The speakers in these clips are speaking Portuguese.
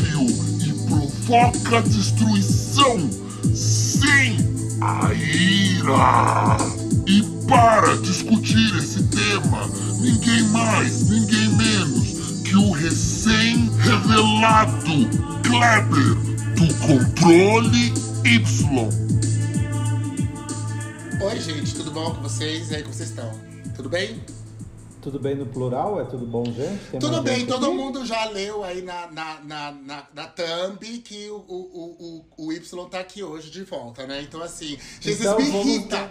sério e provoca destruição. Sim, a ira. E para discutir esse tema, ninguém mais, ninguém menos que o recém-revelado Kleber do Controle Y. Oi, gente, tudo bom com vocês? E aí, como vocês estão? Tudo bem? Tudo bem no plural? É tudo bom, gente? Tem Tudo bem, gente todo aqui? mundo já leu aí na, na, na, na, na thumb que o, o, o, o Y tá aqui hoje de volta, né? Então, assim, gente, Então, me vamos- irritam.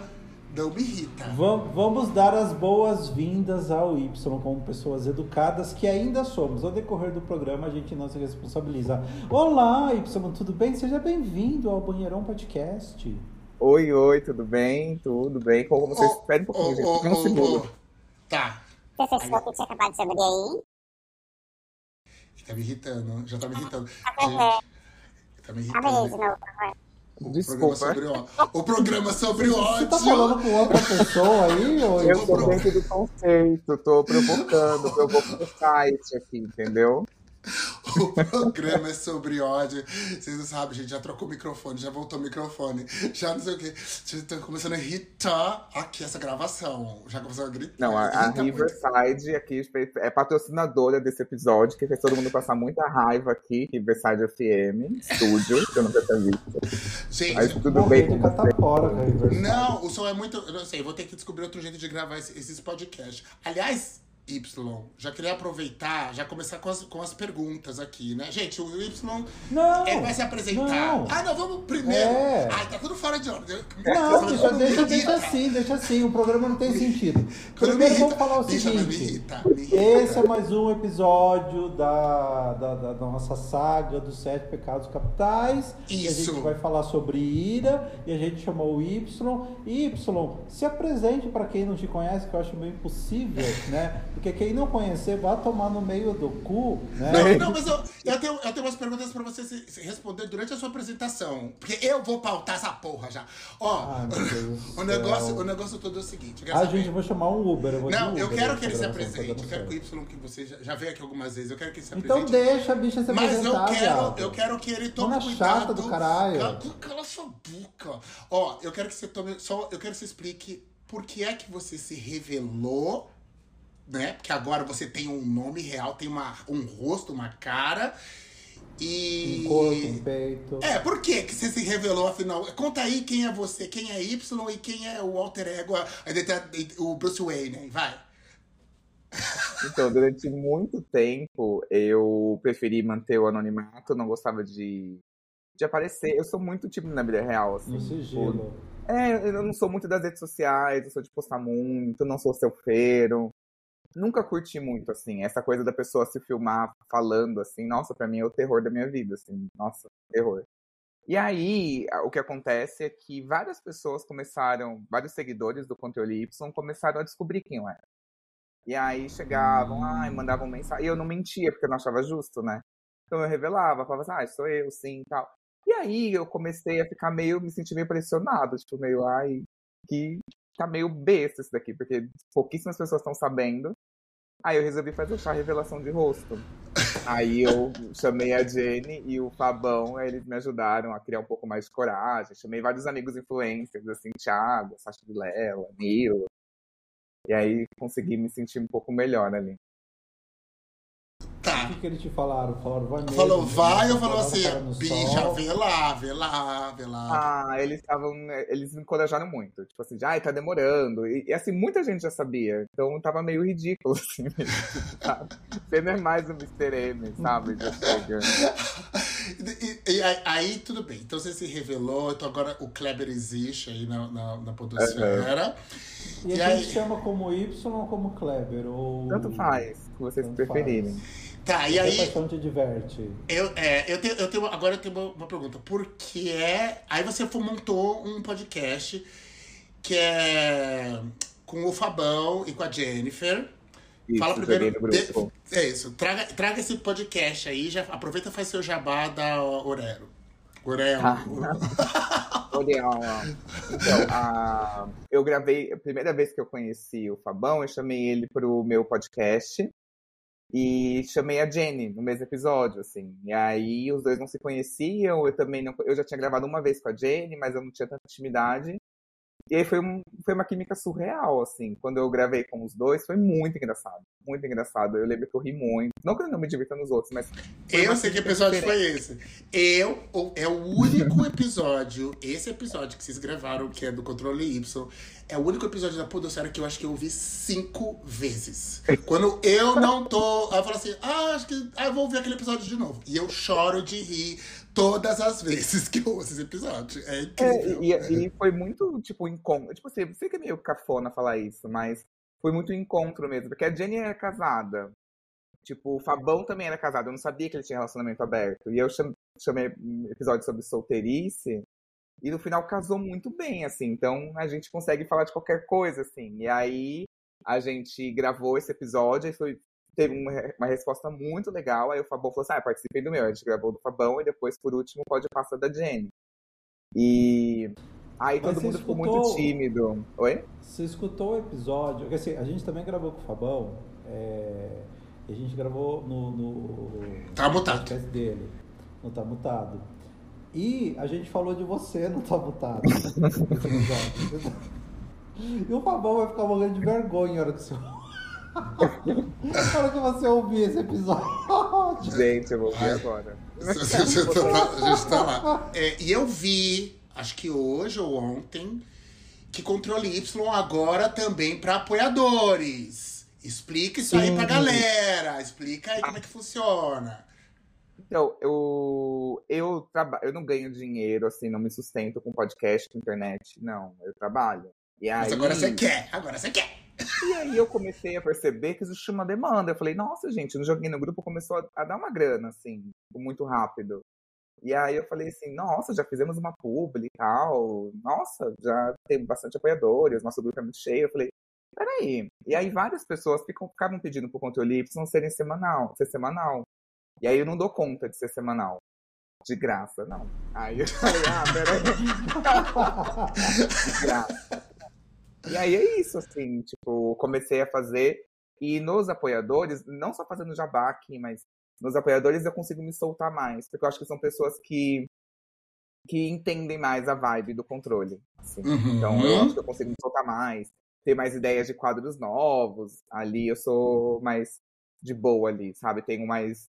Não me irrita. Vam- Vamos dar as boas-vindas ao Y como pessoas educadas que ainda somos. Ao decorrer do programa, a gente não se responsabiliza. Olá, Y, tudo bem? Seja bem-vindo ao Banheirão Podcast. Oi, oi, tudo bem? Tudo bem? Como vocês Ô, esperem um pouquinho, ô, gente. Fica um segundo. ô. Tá, Você fechou que tinha acabado de abrir aí? tá me irritando, já tá me irritando. Uhum. Gente, tá me Abre aí de irritando. novo, por favor. O Desculpa. programa sobre ó- o programa sobre Você tá ódio. falando com outra pessoa aí? Ou... Eu tô dentro do conceito, tô provocando, provocando o site aqui, entendeu? O programa é sobre ódio. Vocês não sabem, gente. Já trocou o microfone, já voltou o microfone. Já não sei o quê. Já estão começando a irritar aqui essa gravação. Já começou a gritar. Não, a, a muito. Riverside aqui é patrocinadora desse episódio, que fez todo mundo passar muita raiva aqui, Riverside FM, estúdio, que eu nunca tinha visto. Gente, Mas tudo bem de com catapora. Riverside. não, o som é muito. Eu não sei, vou ter que descobrir outro jeito de gravar esse- esses podcasts. Aliás. Y, já queria aproveitar, já começar com as, com as perguntas aqui, né? Gente, o Y, Não! ele vai se apresentar. não. Ah, não, vamos primeiro. É. Ai, tá tudo fora de ordem. Não, deixa, deixa, deixa assim, deixa assim. O programa não tem sentido. Quando me Primeiro vamos falar o deixa, mas me seguinte. irrita, me irrita. Esse é mais um episódio da, da, da nossa saga dos sete pecados capitais. E a Isso. gente vai falar sobre ira e a gente chamou o Y. Y, se apresente para quem não te conhece, que eu acho meio impossível, né? Porque quem não conhecer vai tomar no meio do cu, né? Não, não, mas eu, eu, tenho, eu tenho umas perguntas pra você se, se responder durante a sua apresentação. Porque eu vou pautar essa porra já. Ó, Ai, do o, negócio, o negócio todo é o seguinte. Eu quero Ah, saber- gente, eu vou chamar um Uber. Eu Não, eu Uber quero nessa que ele se apresente. Eu quero que o. Y, que você já, já veio aqui algumas vezes, eu quero que ele se Então apresente. deixa a bicha se Mas eu apresentar, quero, viado. eu quero que ele tome Dona cuidado. chata do caralho. Cala, cala sua boca. Ó, eu quero que você tome. Só, eu quero que você explique por que é que você se revelou, né? Porque agora você tem um nome real, tem uma, um rosto, uma cara. E. Um corpo, um peito. É, por que que você se revelou afinal? Conta aí quem é você, quem é Y e quem é o alter ego, o Bruce Wayne, vai. Então, durante muito tempo, eu preferi manter o anonimato, não gostava de, de aparecer. Eu sou muito tipo na vida real, assim. No tipo, sigilo. É, eu não sou muito das redes sociais, eu sou de postar muito, não sou selfeiro. Nunca curti muito, assim, essa coisa da pessoa se filmar falando, assim, nossa, pra mim é o terror da minha vida, assim, nossa, terror. E aí, o que acontece é que várias pessoas começaram, vários seguidores do Controle Y começaram a descobrir quem eu era. E aí chegavam, ai, mandavam mensagem, e eu não mentia, porque eu não achava justo, né? Então eu revelava, falava assim, ah, sou eu, sim, tal. E aí eu comecei a ficar meio, me sentir meio pressionado, tipo, meio, ai, que tá meio besta isso daqui, porque pouquíssimas pessoas estão sabendo. Aí eu resolvi fazer chá revelação de rosto. Aí eu chamei a Jenny e o Fabão, aí eles me ajudaram a criar um pouco mais de coragem. Chamei vários amigos influencers, assim, Thiago, Sasha Vilela, Nilo. E aí consegui me sentir um pouco melhor ali. O que, que eles te falaram? Falaram, vai mesmo. Falou vai né? ou falou Botaram a assim, bicha, vê lá, vê lá, vê lá. Ah, eles estavam. Eles me encorajaram muito. Tipo assim, ai, tá demorando. E, e, assim, muita gente já sabia. Então tava meio ridículo, assim, mesmo, sabe? Você não é mais o Mr. M, sabe? Já chega. E, e aí, tudo bem. Então você se revelou, então agora o Kleber existe aí na, na, na podosfera. E a E gente aí- chama como Y ou como Kleber? Ou... Tanto faz, o que vocês Tanto preferirem. faz. Tá, e aí, paixão te diverte. eu, é, eu, tenho, eu tenho, agora eu tenho uma, uma pergunta. Por que é. Aí você montou um podcast que é com o Fabão e com a Jennifer. Isso, Fala primeiro. de- é isso. Traga, traga esse podcast aí, já aproveita e faz seu jabá da Orero. Orero. Ah. Então, a... eu gravei, a primeira vez que eu conheci o Fabão, eu chamei ele pro meu podcast e chamei a Jenny no mesmo episódio, assim. E aí os dois não se conheciam, eu também não, eu já tinha gravado uma vez com a Jenny, mas eu não tinha tanta intimidade. E aí foi, um, foi uma química surreal, assim. Quando eu gravei com os dois, foi muito engraçado. Muito engraçado. Eu lembro que eu ri muito. Não que eu não me divirta nos outros, mas. Eu sei que episódio foi esse. Eu, é o único episódio, esse episódio que vocês gravaram, que é do Controle Y, é o único episódio da Podosfera que eu acho que eu ouvi cinco vezes. Quando eu não tô. Eu falo assim, ah, acho que. Ah, vou ouvir aquele episódio de novo. E eu choro de rir todas as vezes que eu ouço esse episódio. É incrível. É, e, e, foi muito, tipo, encontro. Tipo assim, sei que é meio cafona falar isso, mas foi muito encontro mesmo. Porque a Jenny era casada. Tipo, o Fabão também era casado. Eu não sabia que ele tinha relacionamento aberto. E eu chamei episódio sobre solteirice. E no final casou muito bem, assim. Então a gente consegue falar de qualquer coisa, assim. E aí a gente gravou esse episódio e foi teve uma, uma resposta muito legal. Aí o Fabão falou assim: ah, participei do meu. A gente gravou do Fabão e depois, por último, pode passar da Jenny. E aí todo mundo escutou... ficou muito tímido. Oi? Você escutou o episódio? Porque assim, a gente também gravou com o Fabão. É... A gente gravou no. no... Tá mutado. dele. Não tá mutado. E a gente falou de você no Tá Mutado. e o Fabão vai ficar morrendo de vergonha na hora que você Espero que você ouvir esse episódio. Gente, eu vou ouvir agora. a gente tá lá. É, e eu vi, acho que hoje ou ontem, que Controle Y agora também para apoiadores. Explica isso Sim. aí pra galera. Explica aí como é que funciona. Então, eu, eu, traba, eu não ganho dinheiro, assim, não me sustento com podcast, com internet. Não, eu trabalho. E aí... Mas agora você quer, agora você quer. E aí eu comecei a perceber que existia uma demanda. Eu falei, nossa, gente, no joguinho no grupo começou a, a dar uma grana, assim, muito rápido. E aí eu falei assim, nossa, já fizemos uma publi e tal. Nossa, já tem bastante apoiadores, nosso grupo é muito cheio. Eu falei, peraí. E aí várias pessoas ficam, ficavam pedindo pro controle Y serem semanal, ser semanal. E aí eu não dou conta de ser semanal. De graça, não. Aí eu falei, ah, peraí. de graça. E aí é isso, assim, tipo, comecei a fazer. E nos apoiadores, não só fazendo jabá aqui, mas nos apoiadores eu consigo me soltar mais. Porque eu acho que são pessoas que, que entendem mais a vibe do controle. Assim. Uhum. Então eu acho que eu consigo me soltar mais, ter mais ideias de quadros novos. Ali eu sou mais de boa ali, sabe? Tenho mais.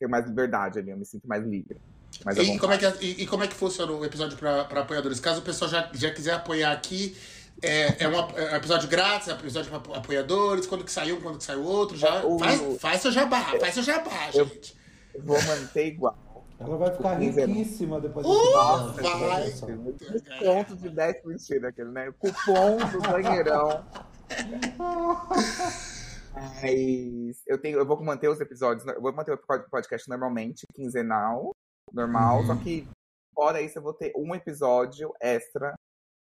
Tenho mais liberdade ali, eu me sinto mais livre. Mais e, como é que, e, e, como é que funciona o episódio para apoiadores? Caso o pessoal já, já quiser apoiar aqui é, é, um, é um episódio grátis, é um episódio para apoiadores, quando que saiu um, quando que saiu outro, já. O, faz, faz seu jabá, faz seu jabá, eu, gente. Eu vou manter igual. Ela vai ficar riquíssima depois desse uh, vai. Ponto de 10 mentira aquele, né? Cupom do banheirão. Mas eu tenho, eu vou manter os episódios, eu vou manter o podcast normalmente, quinzenal, normal, uhum. só que fora isso eu vou ter um episódio extra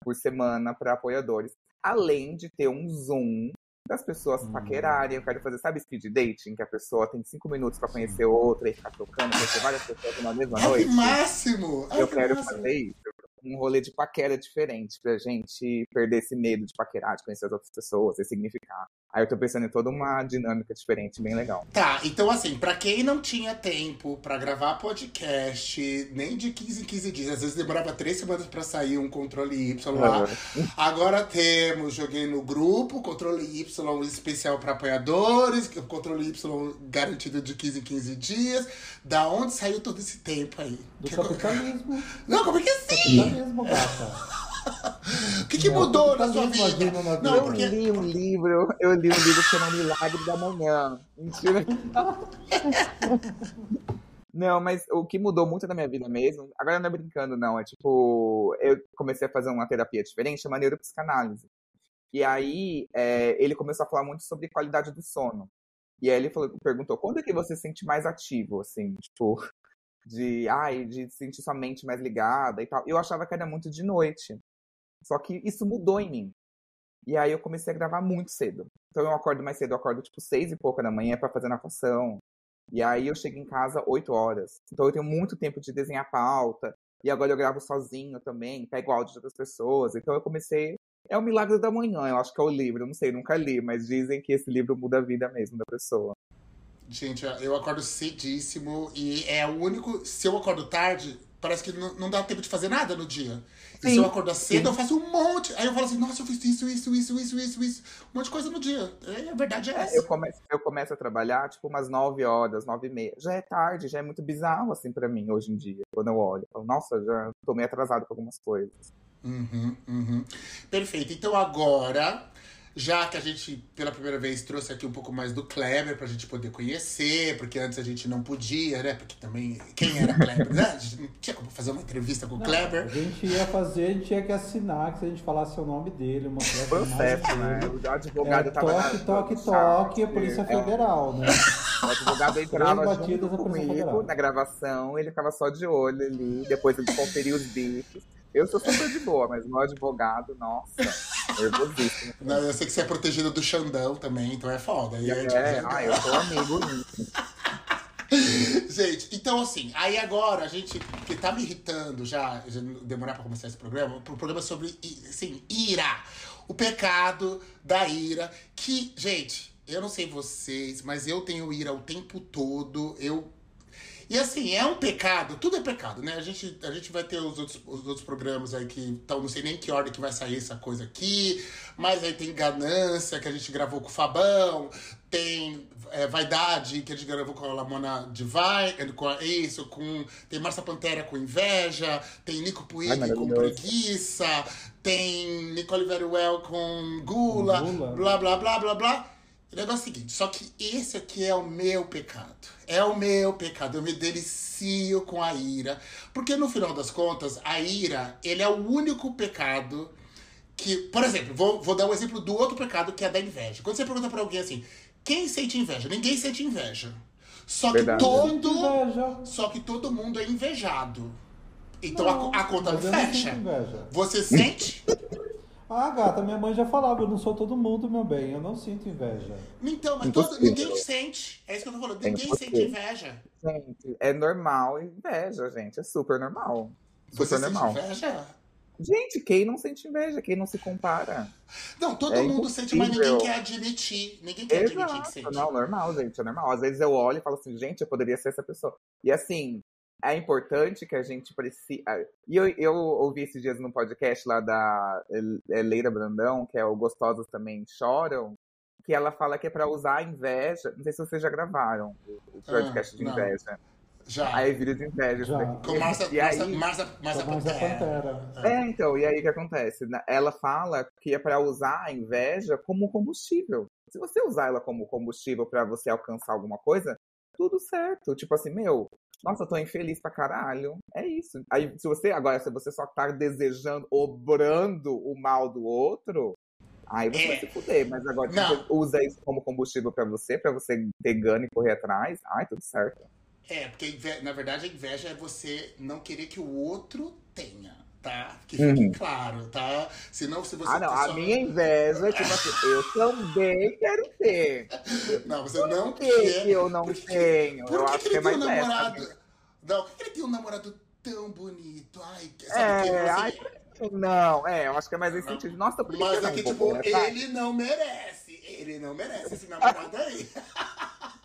por semana para apoiadores. Além de ter um Zoom das pessoas hum. paquerarem. Eu quero fazer, sabe, speed dating? Que a pessoa tem cinco minutos para conhecer outra e ficar trocando, conhecer várias pessoas na mesma Ai, noite. Que máximo! Ai, eu que quero máximo. fazer isso um rolê de paquera diferente pra gente perder esse medo de paquerar, de conhecer as outras pessoas, significar. Aí eu tô pensando em toda uma dinâmica diferente, bem legal. Tá, então assim, pra quem não tinha tempo pra gravar podcast, nem de 15 em 15 dias, às vezes demorava três semanas pra sair um controle Y lá. Uhum. Agora temos, joguei no grupo, controle Y especial pra apoiadores, controle Y garantido de 15 em 15 dias. Da onde saiu todo esse tempo aí? Do que capitalismo. Não, como é que é assim? Capitalismo, gata. O que, que mudou na sua vida? Não, eu porque... li um livro, eu li um livro chamado Milagre da Manhã. Mentira. Não, mas o que mudou muito na minha vida mesmo, agora não é brincando, não, é tipo, eu comecei a fazer uma terapia diferente, chama neuropsicanálise. E aí, é, ele começou a falar muito sobre qualidade do sono. E aí ele falou, perguntou, quando é que você se sente mais ativo, assim, tipo, de, ai, de sentir sua mente mais ligada e tal. Eu achava que era muito de noite. Só que isso mudou em mim. E aí eu comecei a gravar muito cedo. Então eu acordo mais cedo, eu acordo tipo seis e pouca da manhã para fazer natação. E aí eu chego em casa oito horas. Então eu tenho muito tempo de desenhar pauta, E agora eu gravo sozinho também, pego áudio de outras pessoas. Então eu comecei. É o milagre da manhã, eu acho que é o livro. Eu não sei, nunca li, mas dizem que esse livro muda a vida mesmo da pessoa. Gente, eu acordo cedíssimo e é o único. Se eu acordo tarde, parece que não, não dá tempo de fazer nada no dia. E se Sim, eu acordar cedo, sim. eu faço um monte. Aí eu falo assim, nossa, eu fiz isso, isso, isso, isso, isso, isso. Um monte de coisa no dia. É, a verdade é É, essa. eu, começo, eu começo a trabalhar, tipo, umas 9 horas, 9 e meia. Já é tarde, já é muito bizarro, assim, pra mim, hoje em dia. Quando eu olho. Eu falo, nossa, já tô meio atrasado com algumas coisas. Uhum, uhum. Perfeito. Então agora, já que a gente pela primeira vez trouxe aqui um pouco mais do Kleber pra gente poder conhecer, porque antes a gente não podia, né? Porque também quem era Kleber, né? A gente não tinha como fazer uma entrevista com o Não, Kleber. A gente ia fazer, a gente tinha que assinar, que se a gente falasse o nome dele, mostrasse a Processo, imagem né? dele. O advogado É, tava toque, na- toque, no toque, a. Polícia É, Federal, né? O advogado entrava junto comigo na gravação, ele ficava só de olho ali, depois ele conferia os bits. Eu sou super de boa, mas meu advogado, nossa, nervosíssimo. Não, eu sei que você é protegido do Xandão também, então é foda. E aí, É, ah, eu sou amigo. Gente, então assim, aí agora a gente, que tá me irritando já, já demorar pra começar esse programa, pro programa sobre, assim, ira. O pecado da ira, que, gente, eu não sei vocês, mas eu tenho ira o tempo todo, eu... E assim, é um pecado, tudo é pecado, né? A gente, a gente vai ter os outros, os outros programas aí que estão, não sei nem que ordem que vai sair essa coisa aqui, mas aí tem ganância, que a gente gravou com o Fabão, tem é, Vaidade, que a gente gravou com a Lamona Divine, com a- isso, com. Tem Marcia Pantera com inveja, tem Nico Puig com preguiça, tem Nicole Veruel com gula, Gula. blá blá blá blá blá. O negócio é o seguinte, só que esse aqui é o meu pecado. É o meu pecado. Eu me delicio com a ira. Porque no final das contas, a ira, ele é o único pecado que. Por exemplo, vou, vou dar um exemplo do outro pecado que é da inveja. Quando você pergunta pra alguém assim, quem sente inveja? Ninguém sente inveja. Só que Verdade. todo. Inveja. Só que todo mundo é invejado. Então a Não, co- a, conta não fecha. Você sente? Ah, gata, minha mãe já falava, eu não sou todo mundo, meu bem, eu não sinto inveja. Então, mas Impossível. todo, ninguém sente. É isso que eu tô falando. É Ninguém sente impossível. inveja. Gente, é normal inveja, gente. É super normal. Super Você sente normal. inveja? Gente, quem não sente inveja? Quem não se compara? Não, todo É mundo sente, mas ninguém impossível. quer admitir. Ninguém quer admitir que Exato. sente. Não, normal, gente. É normal. Às vezes eu olho e falo assim, gente, eu poderia ser essa pessoa. E assim, é importante que a gente precisa. E eu, eu ouvi esses dias num podcast lá da é, Leira Brandão, que é o Gostosas Também Choram, que ela fala que é pra usar a inveja. Não sei se vocês já gravaram o o podcast de Ah, não. inveja. Já. Aí vira de inveja. Já. Com. Marcia, E aí, Marcia, Marcia, Marcia Mas a Pantera. Pantera. É, então, e aí o que acontece? Ela fala que é pra usar a inveja como combustível. Se você usar ela como combustível pra você alcançar alguma coisa, tudo certo. Tipo assim, meu, nossa, eu tô infeliz pra caralho. É isso. Aí, se você, agora, se você só tá desejando, obrando o mal do outro, aí você É. vai se fuder. Mas agora, se Não. você usa isso como combustível pra você, pra você ter ganho e correr atrás, ai, tudo certo. É, porque na verdade a inveja é você não querer que o outro tenha, tá? Que Uhum. fique claro, tá? Senão se você Ah, não, só- a minha inveja é tipo assim, eu também quero ter. Não, você não Por que que quer. eu não Porque- tenho? Por eu que, acho que que é mais um essa. namorado? Não, por que ele tem um namorado tão bonito? Ai, sabe que É, você... ai, não, é, eu acho que é mais esse sentido. Nossa, por que Mas que aqui, não tipo, ele não merece. Ele não merece esse namorado aí.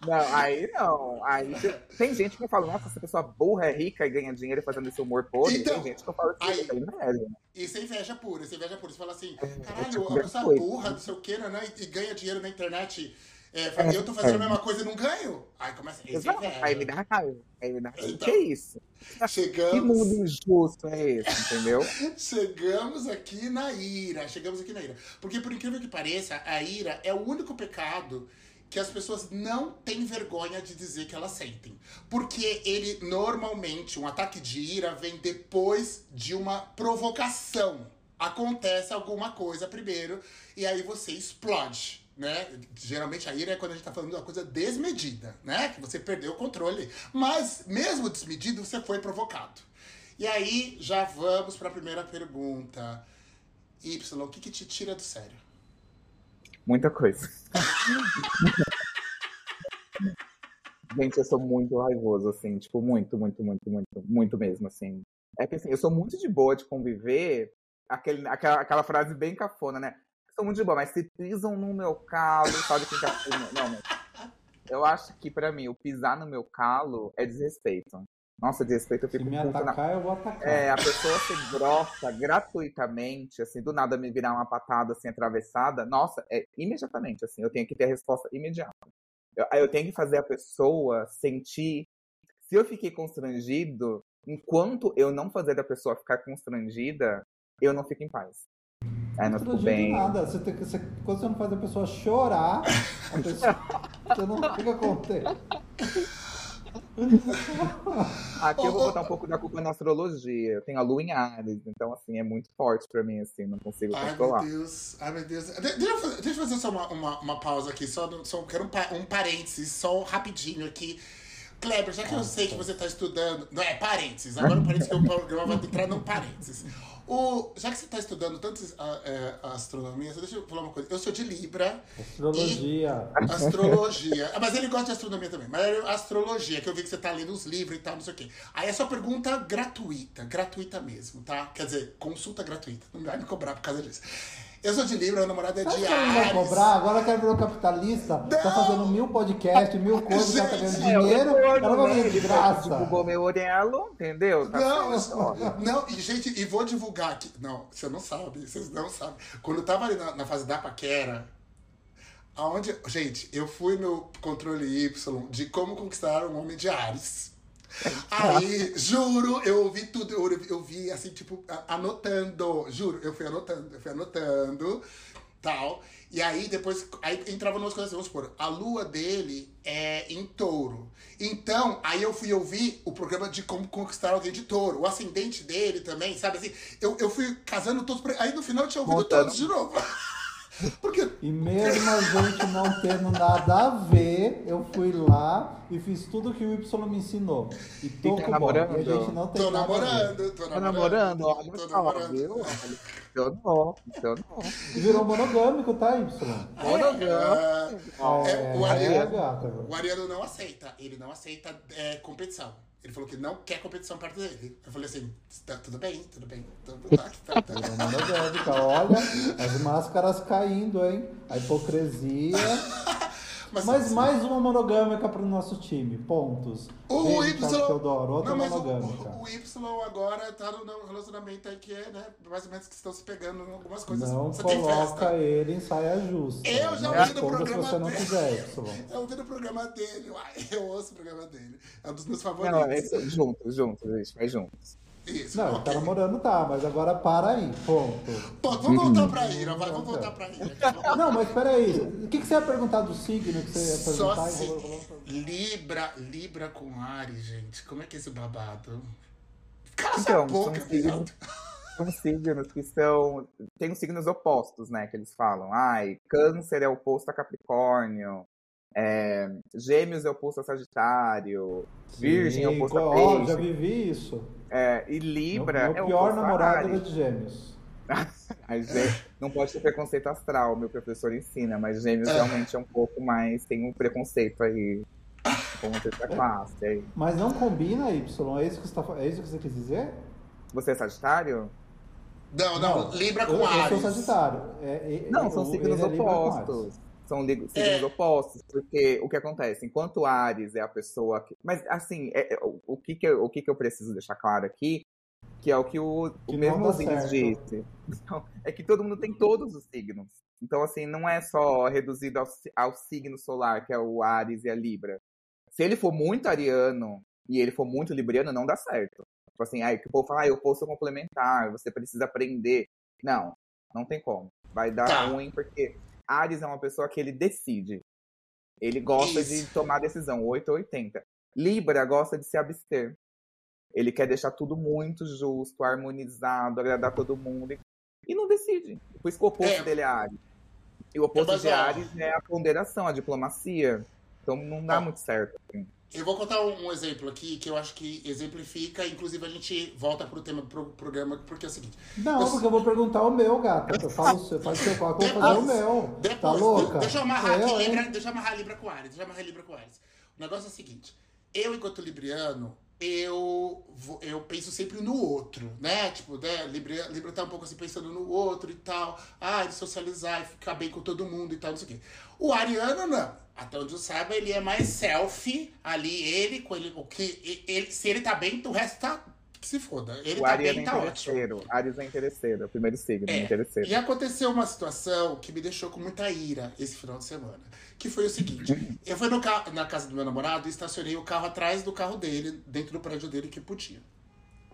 Não, aí não. Aí tem gente que fala, nossa, essa pessoa burra é rica e ganha dinheiro fazendo esse humor podre. Então, tem gente que eu falo assim, aí- não é. né? Isso é inveja pura, isso é inveja pura. Você fala assim, É, caralho, tipo, a pessoa gratuito. burra, não sei o que, né? E, ganha dinheiro na internet. É, fala, eu tô fazendo a mesma coisa e não ganho. Aí começa, isso é. Aí me dá raiva. Aí me dá raiva. Então, que é isso? Que Chegamos, mundo injusto é esse, entendeu? chegamos aqui na ira, chegamos aqui na ira. Porque por incrível que pareça, a ira é o único pecado que as pessoas não têm vergonha de dizer que elas sentem. Porque ele, normalmente, um ataque de ira vem depois de uma provocação. Acontece alguma coisa primeiro e aí você explode. Né? Geralmente a ira é quando a gente tá falando de uma coisa desmedida, né? Que você perdeu o controle. Mas, mesmo desmedido, você foi provocado. E aí, já vamos para a primeira pergunta. Y, o que, que te tira do sério? Muita coisa. Gente, eu sou muito raivoso, assim, tipo, muito, muito, muito, muito, muito mesmo, assim. É que assim, eu sou muito de boa de conviver, aquele, aquela, aquela frase bem cafona, né? Sou muito de boa, mas se pisam no meu calo, sabe quem tá Não, mas eu acho que pra mim, o pisar no meu calo é desrespeito. Nossa, desrespeito eu Se fico me puta na atacar, eu vou atacar. é, a pessoa ser grossa gratuitamente, assim, do nada me virar uma patada assim atravessada, nossa, é imediatamente, assim, eu tenho que ter a resposta imediata. Eu, aí eu tenho que fazer a pessoa sentir. Se eu fiquei constrangido, enquanto eu não fazer a pessoa ficar constrangida, eu não fico em paz. Aí não fico bem. nada. Você tem você, quando você não faz a pessoa chorar, a pessoa, você não fica contente. Aqui eu vou botar um pouco da culpa na astrologia. Eu tenho a lua em Ares, então assim, é muito forte pra mim, assim, não consigo Ai, meu controlar. Deus. Ai, meu Deus. De- deixa, eu fazer, deixa eu fazer só uma, uma, uma pausa aqui. Só, só quero um, pa- um parênteses, só rapidinho aqui. Kleber, já que eu sei que você está estudando. Não, é parênteses. Agora o parênteses que o programa vai entrar num parênteses. O, já que você está estudando tanto a, é, a astronomia, deixa eu falar uma coisa. Eu sou de Libra. Astrologia. Astrologia. Ah, mas ele gosta de astronomia também. Mas é astrologia, que eu vi que você tá lendo os livros e tal, não sei o quê. Aí é só pergunta gratuita, gratuita mesmo, tá? Quer dizer, consulta gratuita. Não vai me cobrar por causa disso. Eu sou de Libra, meu namorado é Sabe de que ele vai Ares. cobrar? Agora ela quer virar um capitalista. Tá fazendo mil podcasts, mil coisas, ela tá ganhando dinheiro. Ela vai ganhar de Ele graça. divulgou meu orelho, entendeu? Tá Não, certo. não, e gente, e vou divulgar aqui. Não, você não sabe, vocês não sabem. Quando eu tava ali na, na fase da paquera, aonde. Gente, eu fui no controle Y de como conquistar um homem de Ares. Aí, juro, eu ouvi tudo, eu, eu vi assim, tipo, anotando, juro, eu fui anotando, eu fui anotando, tal. E aí depois, aí entrava umas coisas, vamos supor, a lua dele é em touro. Então, aí eu fui ouvir o programa de como conquistar alguém de touro. O ascendente dele também, sabe assim? Eu, eu fui casando todos, aí no final eu tinha ouvido Montando. todos de novo. Porque E mesmo a gente não tendo nada a ver, eu fui lá e fiz tudo que o Y me ensinou. E tô tá com namorando? bom. E a gente não tem tô nada a ver. namorando, tô Tá namorando. namorando? Olha tô só, namorando. viu? Olha, Funcionou, funcionou. E virou monogâmico, tá, Y? É, é, o É, Ariano, gata. O Ariano não aceita. Ele não aceita é, competição. Ele falou que não quer competição perto dele. Eu falei assim, tá, tudo bem, tudo bem. Tá, tá, tá, tá. Olha, as máscaras caindo, hein? A hipocrisia. Mas mais uma monogâmica pro nosso time. Pontos. o Beijo, Y. Teodoro, outra não, mas o, monogâmica. o, o Y agora tá no, relacionamento aí que é, né? Mais ou menos que estão se pegando em algumas coisas. Não Você tem coloca festa. ele em saia justa. Eu já não ouvi no responda se programa você não dele. quiser, Y. Eu ouvi no programa dele, uai. Eu ouço o programa dele. É um dos meus Não, favoritos. é juntos, juntos, gente vai juntos. Isso, Não, ok. tá namorando, tá, mas agora para aí, ponto. Pô, vamos voltar pra Ira, vai, vamos voltar pra Ira. Não, mas peraí, o que, que você ia perguntar do signo que você ia Só perguntar? se e rolou- rolou- Libra, Libra com Ares, gente. Como é que é esse babado? Cala Então, boca, são signos, são signos que são. Tem os signos opostos, né? Que eles falam. Ai, câncer é oposto a Capricórnio. é, gêmeos é oposto a Sagitário. Virgem é Sim, oposto a ó, Peixe. já vivi isso. É, e Libra meu, é meu pior oposto a namorado era Ares. de gêmeos. Mas gê- não pode ter preconceito astral, meu professor ensina, mas gêmeos É. realmente é um pouco mais. Tem um preconceito aí. Com terceira classe. Aí. Mas não combina, Y, é isso que você, tá, é isso que você quis dizer? Você é Sagitário? Não, não, Libra com eu, Ares. Eu sou Sagitário. É, é- Não, é- são o- signos é opostos. São signos É. opostos, porque o que acontece? Enquanto Ares é a pessoa que. Mas, assim, é- é- o, o que, que, eu, o que, que eu preciso deixar claro aqui, que é o que o, Que o mesmo Osiris disse. Então, é que todo mundo tem todos os signos. Então, assim, não é só reduzido ao, ao signo solar, que é o Ares e a Libra. Se ele for muito ariano e ele for muito libriano, não dá certo. Tipo assim, aí que o povo fala, ah, eu posso complementar, você precisa aprender. Não, não tem como. Vai dar Tá. ruim, porque Ares é uma pessoa que ele decide. Ele gosta Isso. de tomar decisão, 8 ou 80. Libra gosta de se abster. Ele quer deixar tudo muito justo, harmonizado, agradar todo mundo. E, não decide. Por isso que o oposto É. dele é Ares. E o oposto Mas, de Ares é a ponderação, a diplomacia. Então não dá Ó, muito certo. assim. Eu vou contar um, um exemplo aqui que eu acho que exemplifica, inclusive a gente volta pro tema pro- programa, porque é o seguinte. Não, porque eu vou perguntar o meu, gata. Eu falo o seu, faz o seu qual, eu vou fazer o meu. Tá Depois, louca? de- deixa eu amarrar Eu, aqui? Libra, deixa eu amarrar Libra com Ares, deixa eu amarrar Libra com Ares. O negócio é o seguinte, eu, enquanto libriano, eu, eu penso sempre no outro, né? Tipo, né? Libra, Libra tá um pouco assim pensando no outro e tal. Ah, de socializar e ficar bem com todo mundo e tal, não sei o quê. O Ariano, não. Até onde eu saiba, ele é mais selfie ali, ele, com ele, o que, ele, se ele tá bem, o resto tá. Que se foda. Ele o tá Aries é bem, tá ótimo. Aries é interesseiro. O primeiro signo, É, interesseiro. E aconteceu uma situação que me deixou com muita ira esse final de semana. Que foi o seguinte: eu fui ca- na casa do meu namorado e estacionei o carro atrás do carro dele, dentro do prédio dele que podia.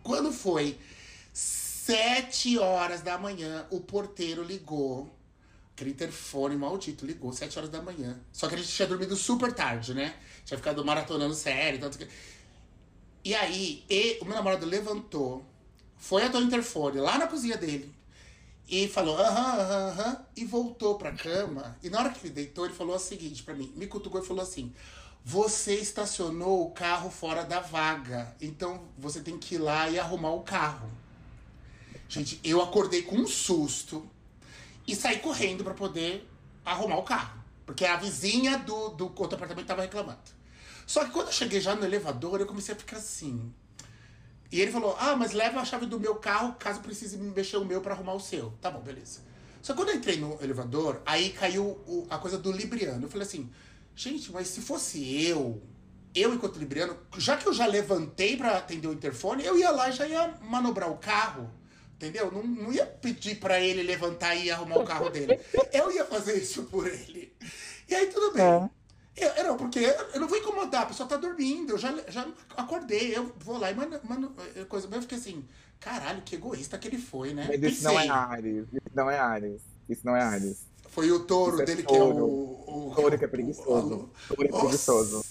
Quando foi sete horas da manhã, o porteiro ligou. Aquele interfone maldito ligou, sete horas da manhã. Só que a gente tinha dormido super tarde, né? Tinha ficado maratonando série, tanto que. E aí, e- o meu namorado levantou, foi até o interfone, lá na cozinha dele, e falou, aham, aham, aham, e voltou pra cama. E na hora que ele deitou, ele falou o seguinte pra mim, me cutucou e falou assim: Você estacionou o carro fora da vaga, então você tem que ir lá e arrumar o carro. Gente, eu acordei com um susto e saí correndo pra poder arrumar o carro. Porque a vizinha do, do outro apartamento tava reclamando. Só que quando eu cheguei já no elevador, eu comecei a ficar assim. E ele falou: Ah, mas leva a chave do meu carro caso precise me mexer o meu pra arrumar o seu. Tá bom, beleza. Só que quando eu entrei no elevador, aí caiu o- a coisa do Libriano. Eu falei assim: Gente, mas se fosse eu, eu enquanto Libriano, já que eu já levantei pra atender o interfone, eu ia lá e já ia manobrar o carro. Entendeu? Não, não ia pedir pra ele levantar e arrumar o carro dele. Eu ia fazer isso por ele. E aí tudo bem. Eu, eu não, porque eu não vou incomodar, a pessoa tá dormindo, eu já, já acordei, eu vou lá e mando, mando eh, coisa. Mas eu fiquei assim, caralho, que egoísta que ele foi, né? Mas isso não é. Ares. Isso não é Ares. Isso não é Ares. Foi o touro é dele que é o. touro. o Touro que é preguiçoso. Touro é preguiçoso.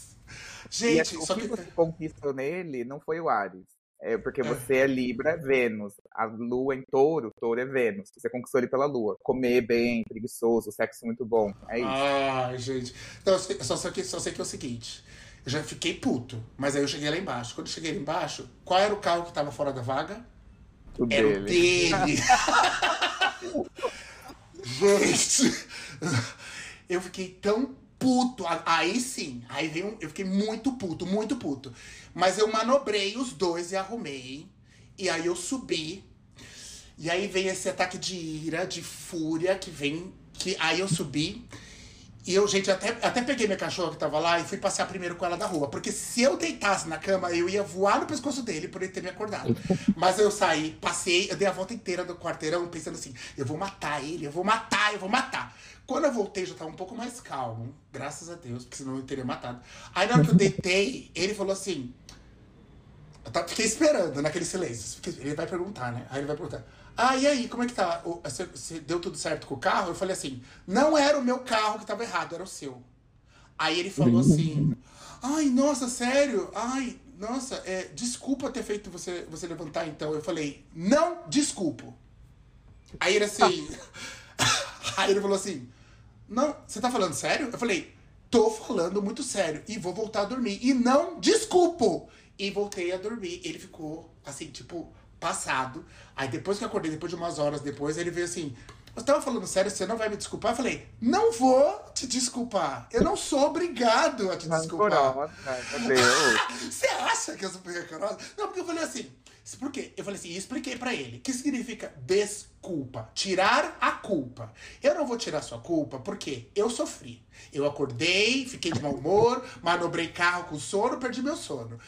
E Gente, o só que que. você conquistou nele não foi o Ares. É porque É. você é Libra, Vênus. A Lua em touro, touro é Vênus. Você conquistou ele pela Lua. Comer bem, preguiçoso, sexo muito bom. É isso. Ai, gente. Então, eu só, só, que, só sei que é o seguinte. Eu já fiquei puto, mas aí eu cheguei lá embaixo. Quando eu cheguei lá embaixo, qual era o carro que tava fora da vaga? o Era o dele. dele. Gente, eu fiquei tão puto. Aí sim, aí veio. um- Eu fiquei muito puto, muito puto. Mas eu manobrei os dois e arrumei. E aí eu subi. E aí vem esse ataque de ira, de fúria, que vem. Que aí eu subi. E eu, gente, até, até peguei minha cachorra que tava lá e fui passear primeiro com ela na rua. Porque se eu deitasse na cama, eu ia voar no pescoço dele por ele ter me acordado. Mas eu saí, passei, eu dei a volta inteira do quarteirão pensando assim: eu vou matar ele, eu vou matar, eu vou matar. Quando eu voltei, já tava um pouco mais calmo, graças a Deus, porque senão eu teria matado. Aí na hora que eu deitei, ele falou assim: eu fiquei esperando naquele silêncio. Ele vai perguntar, né? Aí ele vai perguntar. Ah, e aí, como é que tá? Você, você deu tudo certo com o carro? Eu falei assim: não era o meu carro que tava errado, era o seu. Aí ele falou assim: ai, nossa, sério? Ai, nossa, é, desculpa ter feito você, você levantar então. Eu falei: não, desculpo. Aí ele assim. aí ele falou assim: não, você tá falando sério? Eu falei, tô falando muito sério e vou voltar a dormir. E não desculpo! E voltei a dormir. Ele ficou assim, tipo, passado. Aí depois que eu acordei, depois de umas horas depois, ele veio assim. Você tava falando sério, você não vai me desculpar? Eu falei, não vou te desculpar. Eu não sou obrigado a te desculpar. Rancorosa, meu Deus. Você acha que eu sou rancorosa? Não, porque eu falei assim. Por quê? Eu falei assim, e expliquei pra ele. Que significa desculpa? Tirar a culpa. Eu não vou tirar sua culpa porque eu sofri. Eu acordei, fiquei de mau humor, manobrei carro com sono, perdi meu sono.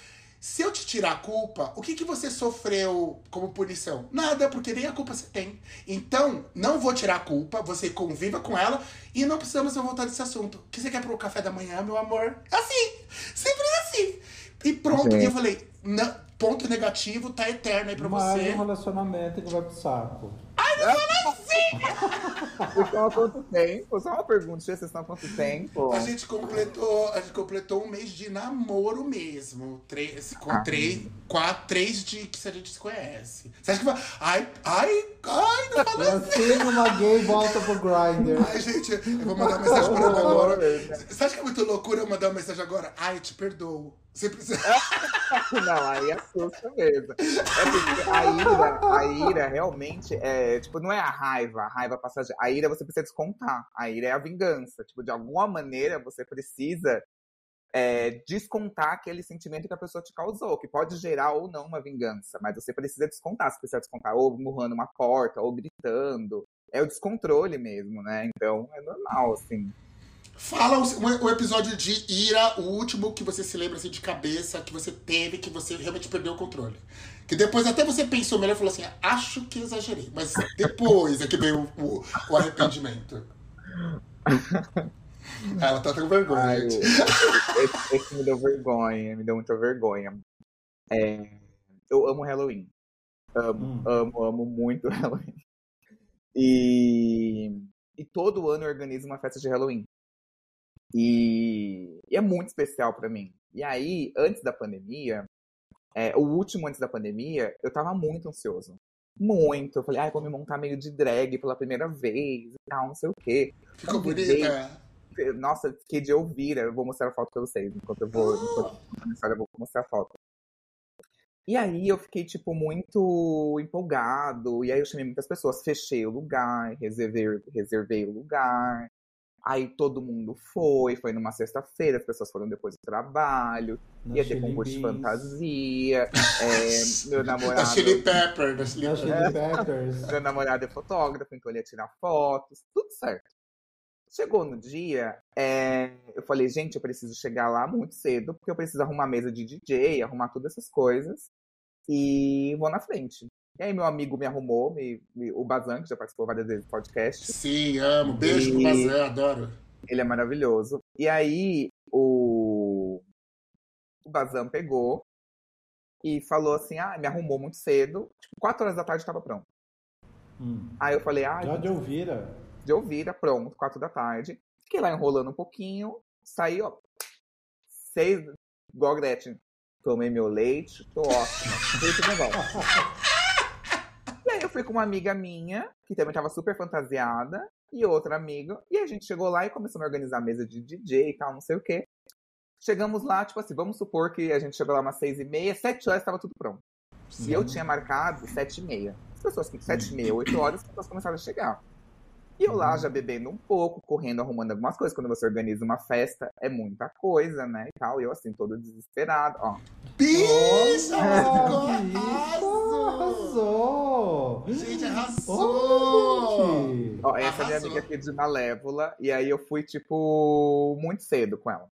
Se eu te tirar a culpa, o que, que você sofreu como punição? Nada, porque nem a culpa você tem. Então, não vou tirar a culpa, você conviva com ela e não precisamos voltar desse assunto. O que você quer pro café da manhã, meu amor? Assim, simples assim. E pronto, Gente. e eu falei, não, ponto negativo, tá eterno aí pra você. um relacionamento que vai pro saco. Vocês estão há quanto tempo? Só uma pergunta, vocês estão há quanto tempo? A gente completou, a gente completou um mês de namoro mesmo. Três, com Ah. três, quatro, três de que a gente se conhece. Você acha que vai. Ai, ai, ai, não fala Eu assino uma gay volta pro Grindr. Ai, gente, eu vou mandar uma mensagem pra ela agora. Você acha que é muito loucura eu mandar uma mensagem agora? Ai, eu te perdoo. Você precisa. Não, aí assusta mesmo. É porque a ira, a ira realmente é, tipo, não é a raiva, a raiva passageira. A ira você precisa descontar. A ira é a vingança. Tipo, de alguma maneira você precisa é, descontar aquele sentimento que a pessoa te causou, que pode gerar ou não uma vingança, mas você precisa descontar. Você precisa descontar ou murrando uma porta, ou gritando. É o descontrole mesmo, né? Então é normal, assim. Fala o, o episódio de ira, o último que você se lembra assim, de cabeça, que você teve, que você realmente perdeu o controle. Que depois até você pensou melhor e falou assim, acho que exagerei. Mas depois é que veio o, o arrependimento. Ela tá com vergonha, Ai, esse, esse me deu vergonha, me deu muita vergonha. É, eu amo Halloween. Amo, Hum. amo, amo muito Halloween. E, e todo ano eu organizo uma festa de Halloween. E, e é muito especial pra mim. E aí, antes da pandemia, é, o último antes da pandemia, eu tava muito ansioso. Muito. Eu falei, ai, vou me montar meio de drag pela primeira vez e tal, não sei o quê. Ficou bonita. Nossa, fiquei de ouvir. Eu vou mostrar a foto pra vocês. Enquanto eu vou, enquanto eu começar, eu vou mostrar a foto. E aí eu fiquei, tipo, muito empolgado. E aí eu chamei muitas pessoas. Fechei o lugar, reservei, reservei o lugar. Aí todo mundo foi. Foi numa sexta-feira, as pessoas foram depois do trabalho. Na Ia ter concurso de fantasia. é, meu Da namorado. Chili Pepper, da Chili. Chili Peppers. Meu namorado é fotógrafo, então ele ia tirar fotos, tudo certo. Chegou no dia, é, eu falei, gente, eu preciso chegar lá muito cedo, porque eu preciso arrumar mesa de DJ, arrumar todas essas coisas, e vou na frente. E aí meu amigo me arrumou, me- me- o Bazan, que já participou várias vezes do podcast, Sim, amo. Beijo pro E- Bazan, adoro. ele é maravilhoso. E aí o, o Bazan pegou e falou assim, ah, me arrumou muito cedo, tipo, quatro horas da tarde estava pronto. Hum. Aí eu falei, ah, Já de ouvira. de ouvir, pronto, quatro da tarde. Fiquei lá enrolando um pouquinho, saí, ó, seis, igual a Gretchen. Tomei meu leite, tô ótima. Feito o negócio. E aí eu fui com uma amiga minha, que também tava super fantasiada, e outra amiga, e a gente chegou lá e começamos a organizar a mesa de DJ e tal, não sei o quê. Chegamos lá, tipo assim, vamos supor que a gente chegou lá umas seis e meia, sete horas estava tudo pronto. E eu tinha marcado sete e meia. As pessoas que sete e meia, oito horas, as pessoas começaram a chegar. E eu lá já bebendo um pouco, correndo, arrumando algumas coisas. Quando você organiza uma festa, é muita coisa, né? E tal. E eu assim, todo desesperado. Ó, Bicha, ficou arrasou! arrasou. Gente, arrasou. gente! ó essa é minha Arrasou. amiga aqui de Malévola. E aí eu fui, tipo, muito cedo com ela.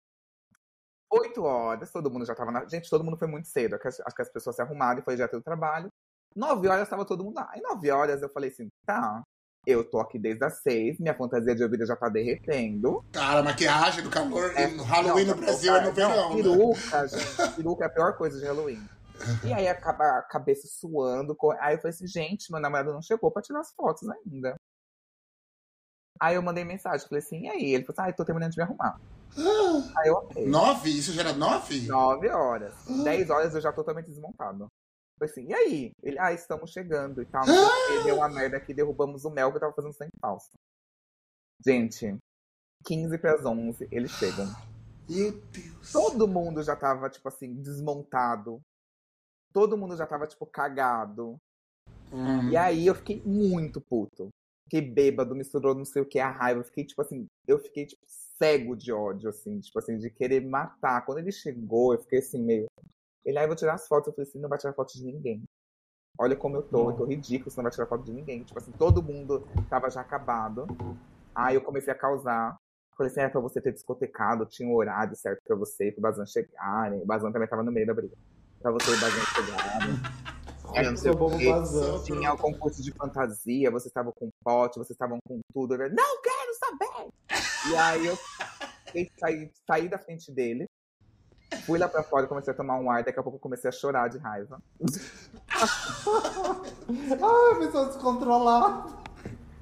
Oito horas, todo mundo já tava na. Gente, todo mundo foi muito cedo. Acho que as- pessoas se arrumaram e foi já ter o trabalho. Nove horas tava todo mundo lá. E nove horas eu falei assim: tá, eu tô aqui desde as seis, minha fantasia de ouvido já tá derretendo. Cara, maquiagem do calor É, no Halloween não, no Brasil é no verão, né? Peruca, gente. Peruca é a pior coisa de Halloween. E aí acaba a cabeça suando. Aí eu falei assim, gente, meu namorado não chegou pra tirar as fotos ainda. Aí eu mandei mensagem, falei assim, e aí? Ele falou assim, ah, tô terminando de me arrumar. Aí eu ok. Nove? Isso já era nove? Nove horas. Dez horas eu já tô totalmente desmontado. Falei assim, e aí? Ele, ah, estamos chegando e tal. O quê. Deu uma merda aqui, derrubamos o mel que eu tava fazendo sem falso. Gente, 15 pras 11, eles chegam. Meu Deus. Todo mundo já tava, tipo assim, desmontado. Todo mundo já tava, tipo, cagado. Hum. E aí eu fiquei muito puto. Fiquei bêbado, misturou não sei o que, a raiva. Fiquei, tipo assim, eu fiquei, tipo, cego de ódio, assim, tipo assim, de querer matar. Quando ele chegou, eu fiquei assim, meio. Ele, aí eu vou tirar as fotos. Eu falei assim, não vai tirar foto de ninguém. Olha como eu tô, eu tô ridículo, você não vai tirar foto de ninguém. Tipo assim, todo mundo tava já acabado. Aí eu comecei a causar. Falei assim, é pra você ter discotecado, tinha um horário certo pra você, pro Bazan chegarem. O Bazan também tava no meio da briga. Pra você e o Bazan chegarem. Aí não sei o quê. Tinha o concurso de fantasia, vocês estavam com pote, vocês estavam com tudo. Eu, não quero saber! E aí eu saí, saí da frente dele, fui lá pra fora e comecei a tomar um ar, daqui a pouco eu comecei a chorar de raiva. Ai, pessoa descontrolada.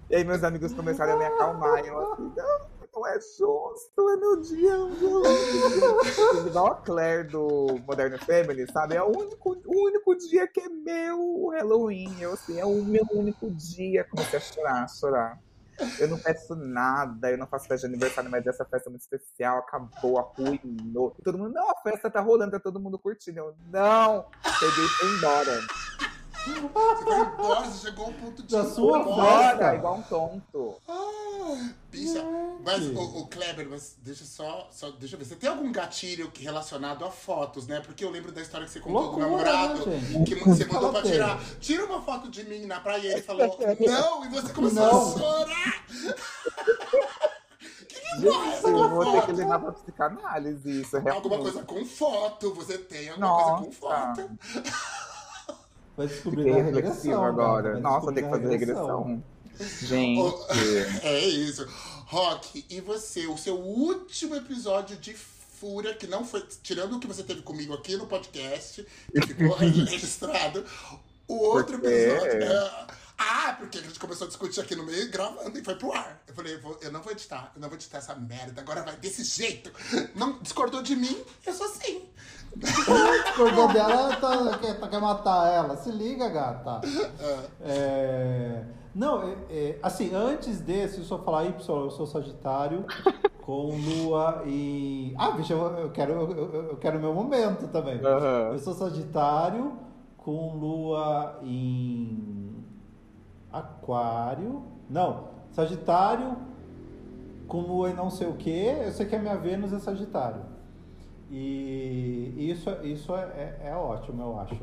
E aí meus amigos começaram a me acalmar, e eu assim, não, não é justo, é meu dia. Meu. Igual a Claire do Modern Family, sabe? É o único, o único dia que é meu Halloween. Eu assim, é o meu único dia. Comecei a chorar, chorar. Eu não peço nada, eu não faço festa de aniversário, mas essa festa é muito especial, acabou, arruinou. Todo mundo, não, a festa tá rolando, tá todo mundo curtindo. Eu, não, peguei e fui embora. Você embora, você chegou ao ponto de Da sua festa. Embora, igual um tonto. Ah, Bicha, mas o, o Kleber, mas deixa só, só. Deixa eu ver. Você tem algum gatilho que- relacionado a fotos, né? Porque eu lembro da história que você contou Loucura, do namorado. né, gente? que você mandou pra tirar. Tira uma foto de mim na praia e ele falou, não, e você começou Não. a chorar. que que porra é essa Eu vou ter que foto? levar pra psicanálise isso. é Alguma coisa com foto, você tem alguma coisa com Nossa. foto. Vai descobrir Fiquei na regressão. agora. gata, vai Nossa, tem que fazer na regressão. Gente. É isso. Rock, e você, o seu último episódio de Fúria, que não foi. Tirando o que você teve comigo aqui no podcast, que ficou registrado, o outro quê? episódio. é- ah, porque a gente começou a discutir aqui no meio, gravando e foi pro ar. Eu falei, eu, vou- eu não vou editar, eu não vou editar essa merda, agora vai desse jeito. Não discordou de mim, eu sou assim. Discordou dela, tá, quer, tá- quer matar ela. Se liga, gata. É, não, é- é, assim, antes desse, eu só falar Y, eu sou Sagitário, com Lua e. Ah, bicho, eu, eu quero eu, eu- quero o meu momento também. Aham. Eu sou Sagitário, com Lua em Aquário. Não, Sagitário, com Lua em não sei o que. Eu sei que a minha Vênus é Sagitário. E isso, isso é, é, é ótimo, eu acho.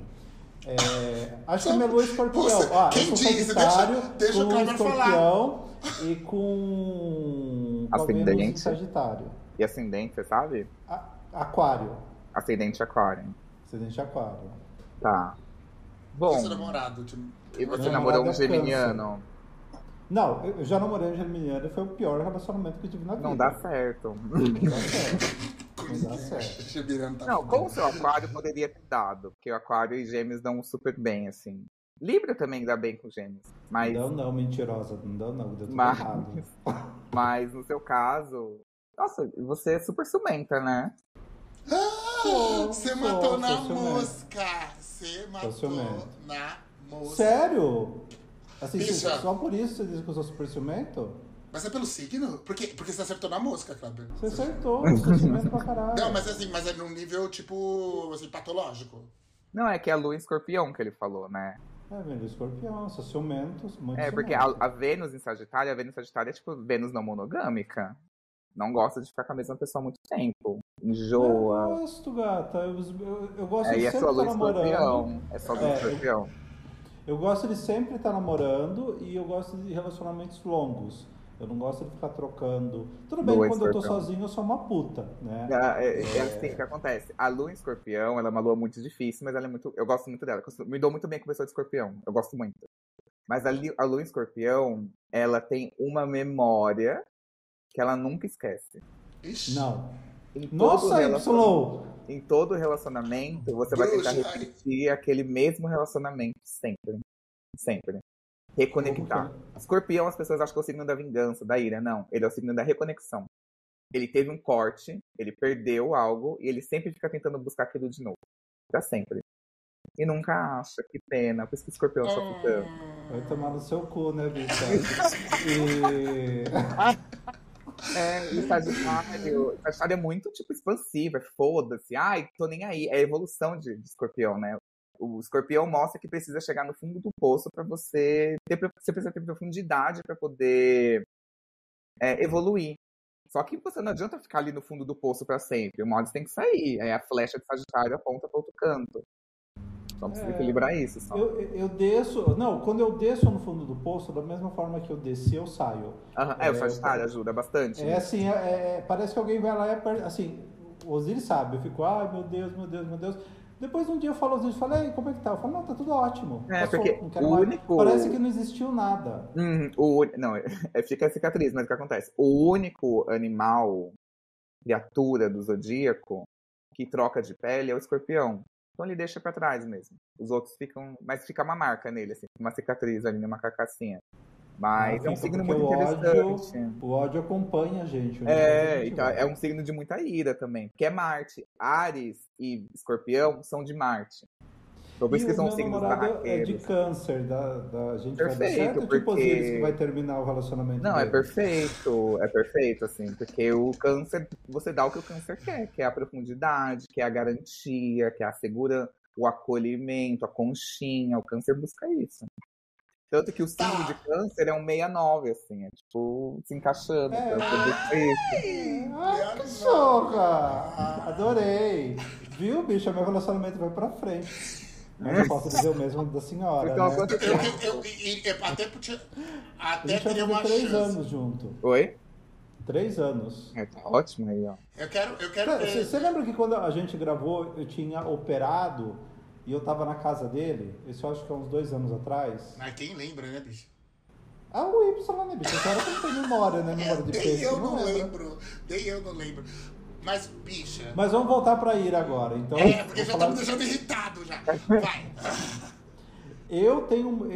É, acho que a minha lua é escorpião. Ah, quem eu disse? Sagitário, Deixa- deixa o com falar. escorpião e com, Ascendente. Sagitário. E ascendente, você sabe? A- aquário. Ascendente aquário. Ascendente aquário. Tá. E Bom, seu namorado? Tipo, e você namorou um geminiano? Não, eu já namorei um geminiano e foi o pior relacionamento que eu tive na vida. Não dá certo. Não dá certo. Não dá certo. Tá Não, fudendo. com o seu aquário poderia ter dado, porque o aquário e gêmeos dão super bem, assim. Libra também dá bem com gêmeos. Mas, Não, não, mentirosa. Não dá, não. Deu tudo Mas- errado. mas no seu caso. Nossa, você é super ciumenta, né? Ah, Você matou na mosca! Você matou na mosca. Sério? Assim, Bicha. só por isso você diz que eu sou super ciumento? Mas é pelo signo? Porque, porque você acertou na mosca, Kleber. Você acertou, ciumento pra caralho. Não, mas assim, mas é num nível, tipo, assim, patológico. Não, é que é a lua em escorpião que ele falou, né? É, velho, escorpião, sou ciumento, muito É, porque a, a Vênus em Sagitário, a Vênus em Sagitário é tipo Vênus não monogâmica. Não gosta de ficar com a mesma pessoa há muito tempo. Enjoa. Eu gosto, gata. Eu, eu, eu gosto É, de e é sempre sua estar lua namorando. escorpião. É sua lua em É, escorpião. Eu gosto de sempre estar namorando e eu gosto de relacionamentos longos. Eu não gosto de ficar trocando. Tudo bem, Lua quando eu tô escorpião. sozinho, eu sou uma puta, né? É, é, é assim que acontece. A lua em escorpião, ela é uma lua muito difícil, mas ela é muito. Eu gosto muito dela. Eu Me dou muito bem com a pessoa de escorpião. Eu gosto muito. Mas a, a lua em escorpião, ela tem uma memória que ela nunca esquece. Ixi. Não. Em todo Nossa, Y! Em todo relacionamento, você vai tentar repetir aquele mesmo relacionamento sempre. Sempre. Reconectar. Como Escorpião, as pessoas acham que é o signo da vingança, da ira. Não, ele é o signo da reconexão. Ele teve um corte, ele perdeu algo e ele sempre fica tentando buscar aquilo de novo. Pra sempre. E nunca acha, que pena. Por isso que o escorpião sofre tanto. Vai tomar no seu cu, né, bicha? E... É, e Sagitário, Sagitário é muito, tipo, expansivo, é foda-se. Ai, tô nem aí. É a evolução de, de escorpião, né? O escorpião mostra que precisa chegar no fundo do poço pra você ter, você precisa ter profundidade pra poder é, evoluir. Só que você não adianta ficar ali no fundo do poço pra sempre. Uma hora tem que sair. Aí a flecha de Sagitário aponta pra outro canto. Então precisa É. equilibrar isso só. Eu, eu desço. Não, quando eu desço no fundo do poço, da mesma forma que eu desci, eu saio. Aham, É, o é, Sagitário ajuda bastante. É assim, é- é- parece que alguém vai lá e aperta. Assim, o Osiris sabe, eu fico, ai meu Deus, meu Deus, meu Deus. Depois um dia eu falo, Osiris, falei, como é que tá? Eu falo, não, tá tudo ótimo. É, Passou, porque o mais." único- Parece que não existiu nada. Uhum, o, não, é, fica a cicatriz, mas o que acontece? O único animal, criatura do zodíaco, que troca de pele é o escorpião. Então ele deixa pra trás mesmo. Os outros ficam. Mas fica uma marca nele, assim, uma cicatriz ali, uma carcassinha. Mas Ah, é um fica, signo muito interessante. ódio, o ódio acompanha a gente. onde É, a gente então é um signo de muita ira também. Porque é Marte. Ares e escorpião são de Marte. Por isso que o são meu signos namorado é barraqueiros. de câncer, da, da gente vai dar Perfeito, certo, tipo porque- Osiris que vai terminar o relacionamento Não, é dele. perfeito, é perfeito, assim, porque o câncer, você dá o que o câncer quer, que é a profundidade, que é a garantia, que é a segurança, o acolhimento, a conchinha, o câncer busca isso. Tanto que o Tá. de câncer é um 69, assim, é tipo, se encaixando. É. Então. Ai, que choca! Adorei. Viu, bicho? Meu relacionamento vai pra frente. Mas eu posso dizer o mesmo da senhora, Então, né? quanto Eu, tempo? eu, eu- eu- até podia. Até teria uma três chance. anos junto. Oi? Três anos. É, tá ótimo aí, ó. Eu quero, eu quero Cara, ver. Você você lembra que quando a gente gravou, eu tinha operado e eu tava na casa dele? Isso eu acho que é uns dois anos atrás. Mas quem lembra, né, bicho? Ah, o Y, né, bicho? Esse cara não tem memória, né? Memória de Nem peixe. eu não lembra. lembro. Nem eu não lembro. Mas, bicha. Mas vamos voltar pra Ira agora. Então, É, porque já falar- tá me deixando irritado já. Vai. Eu tenho.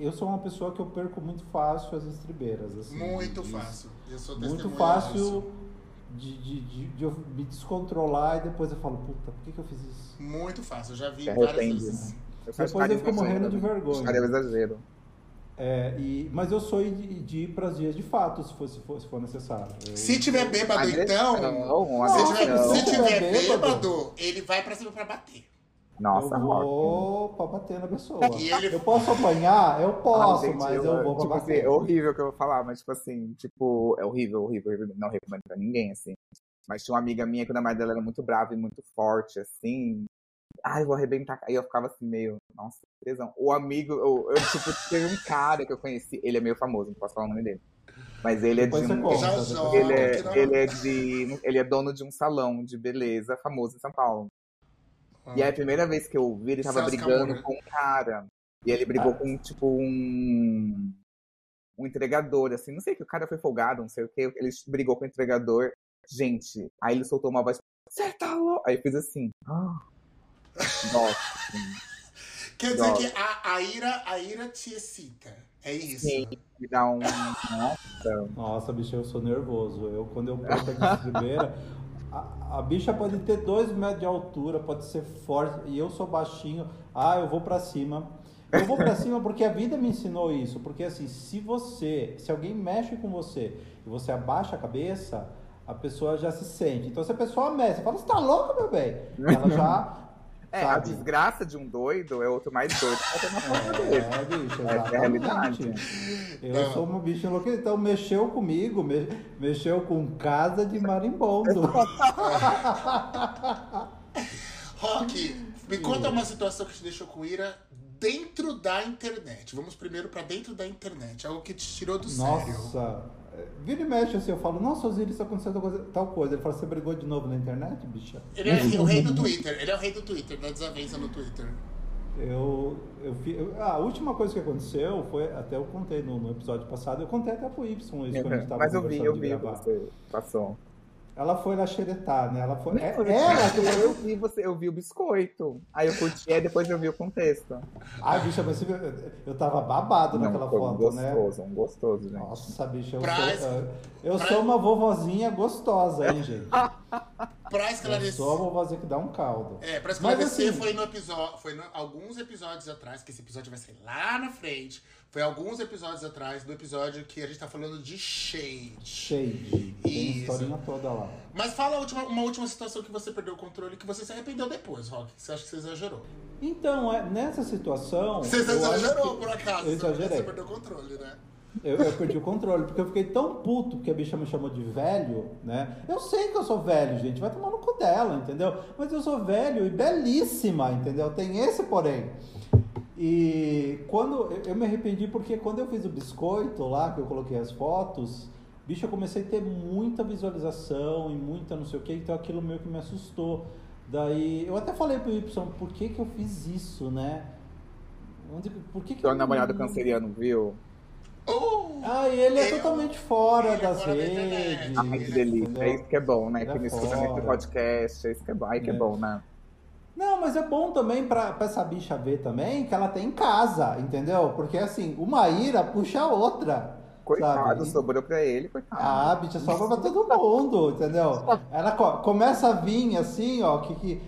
Eu sou uma pessoa que eu perco muito fácil as estribeiras. Assim, Muito Isso. fácil. Eu sou Muito fácil de, de, de, de eu me descontrolar e depois eu falo, puta, por que, que eu fiz isso? Muito fácil. Eu já vi Se várias vezes. né? Eu Depois eu fico morrendo de né? vergonha. Faria exagero. É, e, mas eu sou de, de ir para os dias de fato, se for, se for, se for necessário. Eu- Se tiver bêbado, então. Agressão, Se tiver, agressão. se tiver bêbado, bêbado, ele vai pra cima pra bater. Nossa, eu vou pra bater na pessoa. Ele- Eu posso apanhar? Eu posso, Ah, gente, mas eu, vou pra tipo assim, bater. é horrível o que eu vou falar, mas tipo assim, tipo, é horrível, horrível, horrível. Não recomendo pra ninguém, assim. Mas tinha uma amiga minha que o namorado dela era muito bravo e muito forte, assim. Ai, vou arrebentar. Aí eu ficava assim, meio, nossa, que tesão. O amigo, eu, eu, tipo, teve um cara que eu conheci, ele é meio famoso, não posso falar o nome dele. Mas ele é Depois de um. Já joga. Ele é, ele, é de, ele é dono de um salão de beleza famoso em São Paulo. E aí, a primeira vez que eu vi, ele tava brigando com um cara. E ele brigou Ah. com, tipo, um. Um entregador, assim. Não sei que o cara foi folgado, não sei o que. Ele brigou com o entregador. Gente, aí ele soltou uma voz. Você tá louco? Aí eu fiz assim. "Ah." Nossa. Quer dizer Nossa. que a, a, ira, a ira te excita. É isso. Sim, me dá um. Nossa. Nossa, bicho, eu sou nervoso. Eu, quando eu perco a estribeira, a, a bicha pode ter dois metros de altura, pode ser forte, e eu sou baixinho. Ah, eu vou pra cima. Eu vou pra cima porque a vida me ensinou isso. Porque assim, se você, se alguém mexe com você e você abaixa a cabeça, a pessoa já se sente. Então se a pessoa mexe, você fala, você tá louco, meu bem? Ela já. É, a sabe? desgraça de um doido é outro mais doido. porta dele. É, bicho, é a realidade. Eu Não. sou uma bicha enlouquecida. Então mexeu comigo, me- mexeu com casa de marimbondo. Rock, me conta uma situação que te deixou com ira dentro da internet. Vamos primeiro pra dentro da internet. Algo que te tirou do sério. Nossa, vira e mexe assim, eu falo, nossa, Osiris, aconteceu tal coisa, tal coisa. Ele fala, você brigou de novo na internet, bicha? Ele é o rei do Twitter. Ele é o rei do Twitter, da desavença no Twitter. Eu, eu, eu- ah, a última coisa que aconteceu foi, até eu contei no, no episódio passado, eu contei até pro Y isso quando a gente tava Mas eu vi, conversando eu vi você passou. Ela foi lá xeretar, né? Ela foi. Não, é- eu, ela que eu vi você, eu vi o biscoito. Aí eu curti, aí depois eu vi o contexto. Ai, bicha, mas você viu, eu, eu tava babado naquela foi foto, né? gostoso, um gostoso, gente. Nossa, bicha, eu, Pra- sou, eu, eu pra- sou uma vovozinha gostosa, hein, gente? Pra Eu esclarecer. sou a vovozinha que dá um caldo. É, pra Mas, esclarecer, assim- foi no episódio. Foi no- alguns episódios atrás, que esse episódio vai sair lá na frente. Foi alguns episódios atrás do episódio que a gente tá falando de Shade. Shade. Tem Isso. historinha toda lá. Mas fala última- uma última situação que você perdeu o controle que você se arrependeu depois, Rock. Você acha que você exagerou? Então, é, nessa situação. Você exagerou, que- por acaso. Eu exagerei. Você perdeu o controle, né? Eu, eu perdi o controle, porque eu fiquei tão puto porque a bicha me chamou de velho, né? Eu sei que eu sou velho, gente, vai tomar no cu dela, entendeu? Mas eu sou velho e belíssima, entendeu? Tem esse porém. E quando eu, me arrependi porque quando eu fiz o biscoito lá, que eu coloquei as fotos, bicho, eu comecei a ter muita visualização e muita não sei o que, então aquilo meio que me assustou. Daí eu até falei pro Y, por que que eu fiz isso, né? Onde, por que que Seu eu namorado canceriano viu? Oh! ah, e ele é Ele- totalmente fora ele é das fora da redes. internet. Ai, que delícia. entendeu? É isso que é bom, né? Ele que é me escuta fora. nesse podcast. É isso que é bom. Ai, que é, É. bom, né? Não, mas é bom também pra, pra essa bicha ver também que ela tem em casa, entendeu? Porque assim, uma ira puxa a outra. Coitado, sabe? sobrou pra ele, coitado. Ah, bicha, sobra pra todo mundo, entendeu? Ela co- começa a vir assim, ó, que, que,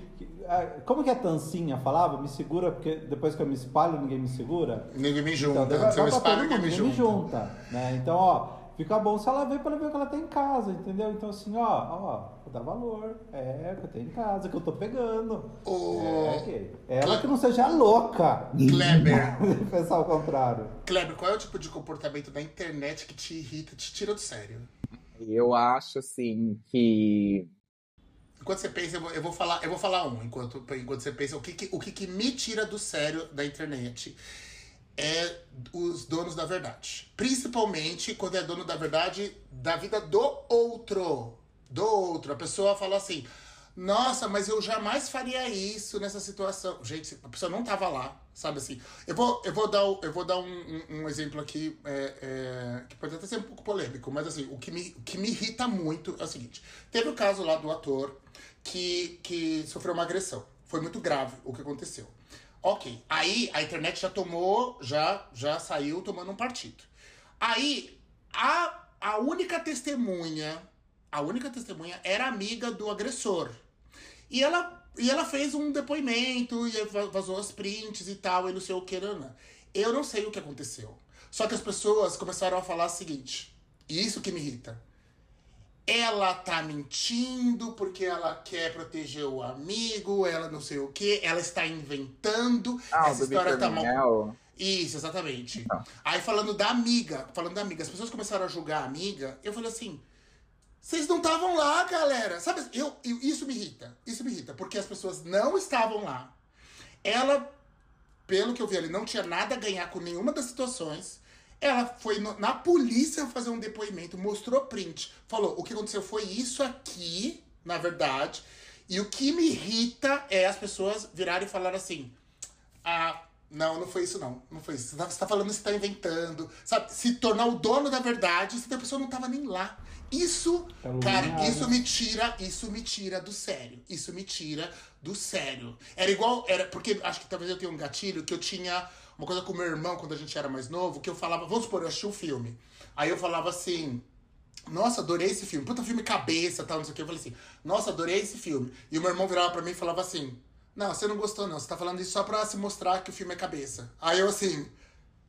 como que a Tancinha falava? Me segura, porque depois que eu me espalho, ninguém me segura. Ninguém me junta. Então, daí vai, Se eu espalho, ninguém me ninguém me junta. junta, né? Então, ó, Fica bom se ela ver pra ela ver o que ela tem em casa, entendeu? Então assim, ó, ó, dar valor. É, que eu tenho em casa, que eu tô pegando. Ô, É, que ela que não seja louca. Kleber, Pensar o contrário. Kleber, qual é o tipo de comportamento da internet que te irrita, te tira do sério? Eu acho, assim, que. Enquanto você pensa, eu vou, eu vou falar, eu vou falar um. Enquanto, enquanto você pensa, o que, que- o que, que me tira do sério da internet é os donos da verdade. Principalmente quando é dono da verdade da vida do outro. Do outro. A pessoa fala assim: Nossa, mas eu jamais faria isso nessa situação. Gente, a pessoa não tava lá, sabe assim? Eu vou, eu vou dar, eu vou dar um, um- um exemplo aqui é, é, que pode até ser um pouco polêmico, mas assim, o que, me, o que me irrita muito é o seguinte: teve o caso lá do ator que, que sofreu uma agressão. Foi muito grave o que aconteceu. Ok, aí a internet já tomou, já, já saiu tomando um partido. Aí, a, a única testemunha, a única testemunha era amiga do agressor. E ela, e ela fez um depoimento, e va- vazou as prints e tal, e não sei o que, Ana. Eu não sei o que aconteceu. Só que as pessoas começaram a falar o seguinte, e isso que me irrita. Ela tá mentindo porque ela quer proteger o amigo, ela não sei o que, ela está inventando. Ah, essa história tá mal. Isso, exatamente. Tá. Aí falando da amiga, falando da amiga, as pessoas começaram a julgar a amiga, eu falei assim, vocês não estavam lá, galera. Sabe, eu, eu- isso me irrita, isso me irrita, porque as pessoas não estavam lá. Ela, pelo que eu vi ali, não tinha nada a ganhar com nenhuma das situações. Ela foi no- na polícia fazer um depoimento, mostrou print, falou: o que aconteceu foi isso aqui, na verdade. E o que me irrita é as pessoas virarem e falar assim: ah, não, não foi isso não. Não foi isso. Você tá, você tá falando, você tá inventando. Sabe? Se tornar o dono da verdade, se a pessoa não tava nem lá. Isso, Caluniado. cara, isso me tira, isso me tira do sério. Isso me tira do sério. Era igual, era porque acho que talvez eu tenha um gatilho que eu tinha uma coisa com meu irmão quando a gente era mais novo, que eu falava, vamos supor, eu assisti um filme. Aí eu falava assim, nossa, adorei esse filme. Puta filme cabeça, tal, não sei o que. Eu falei assim, nossa, adorei esse filme. E o meu irmão virava pra mim e falava assim, não, você não gostou não, você tá falando isso só pra se mostrar que o filme é cabeça. Aí eu assim,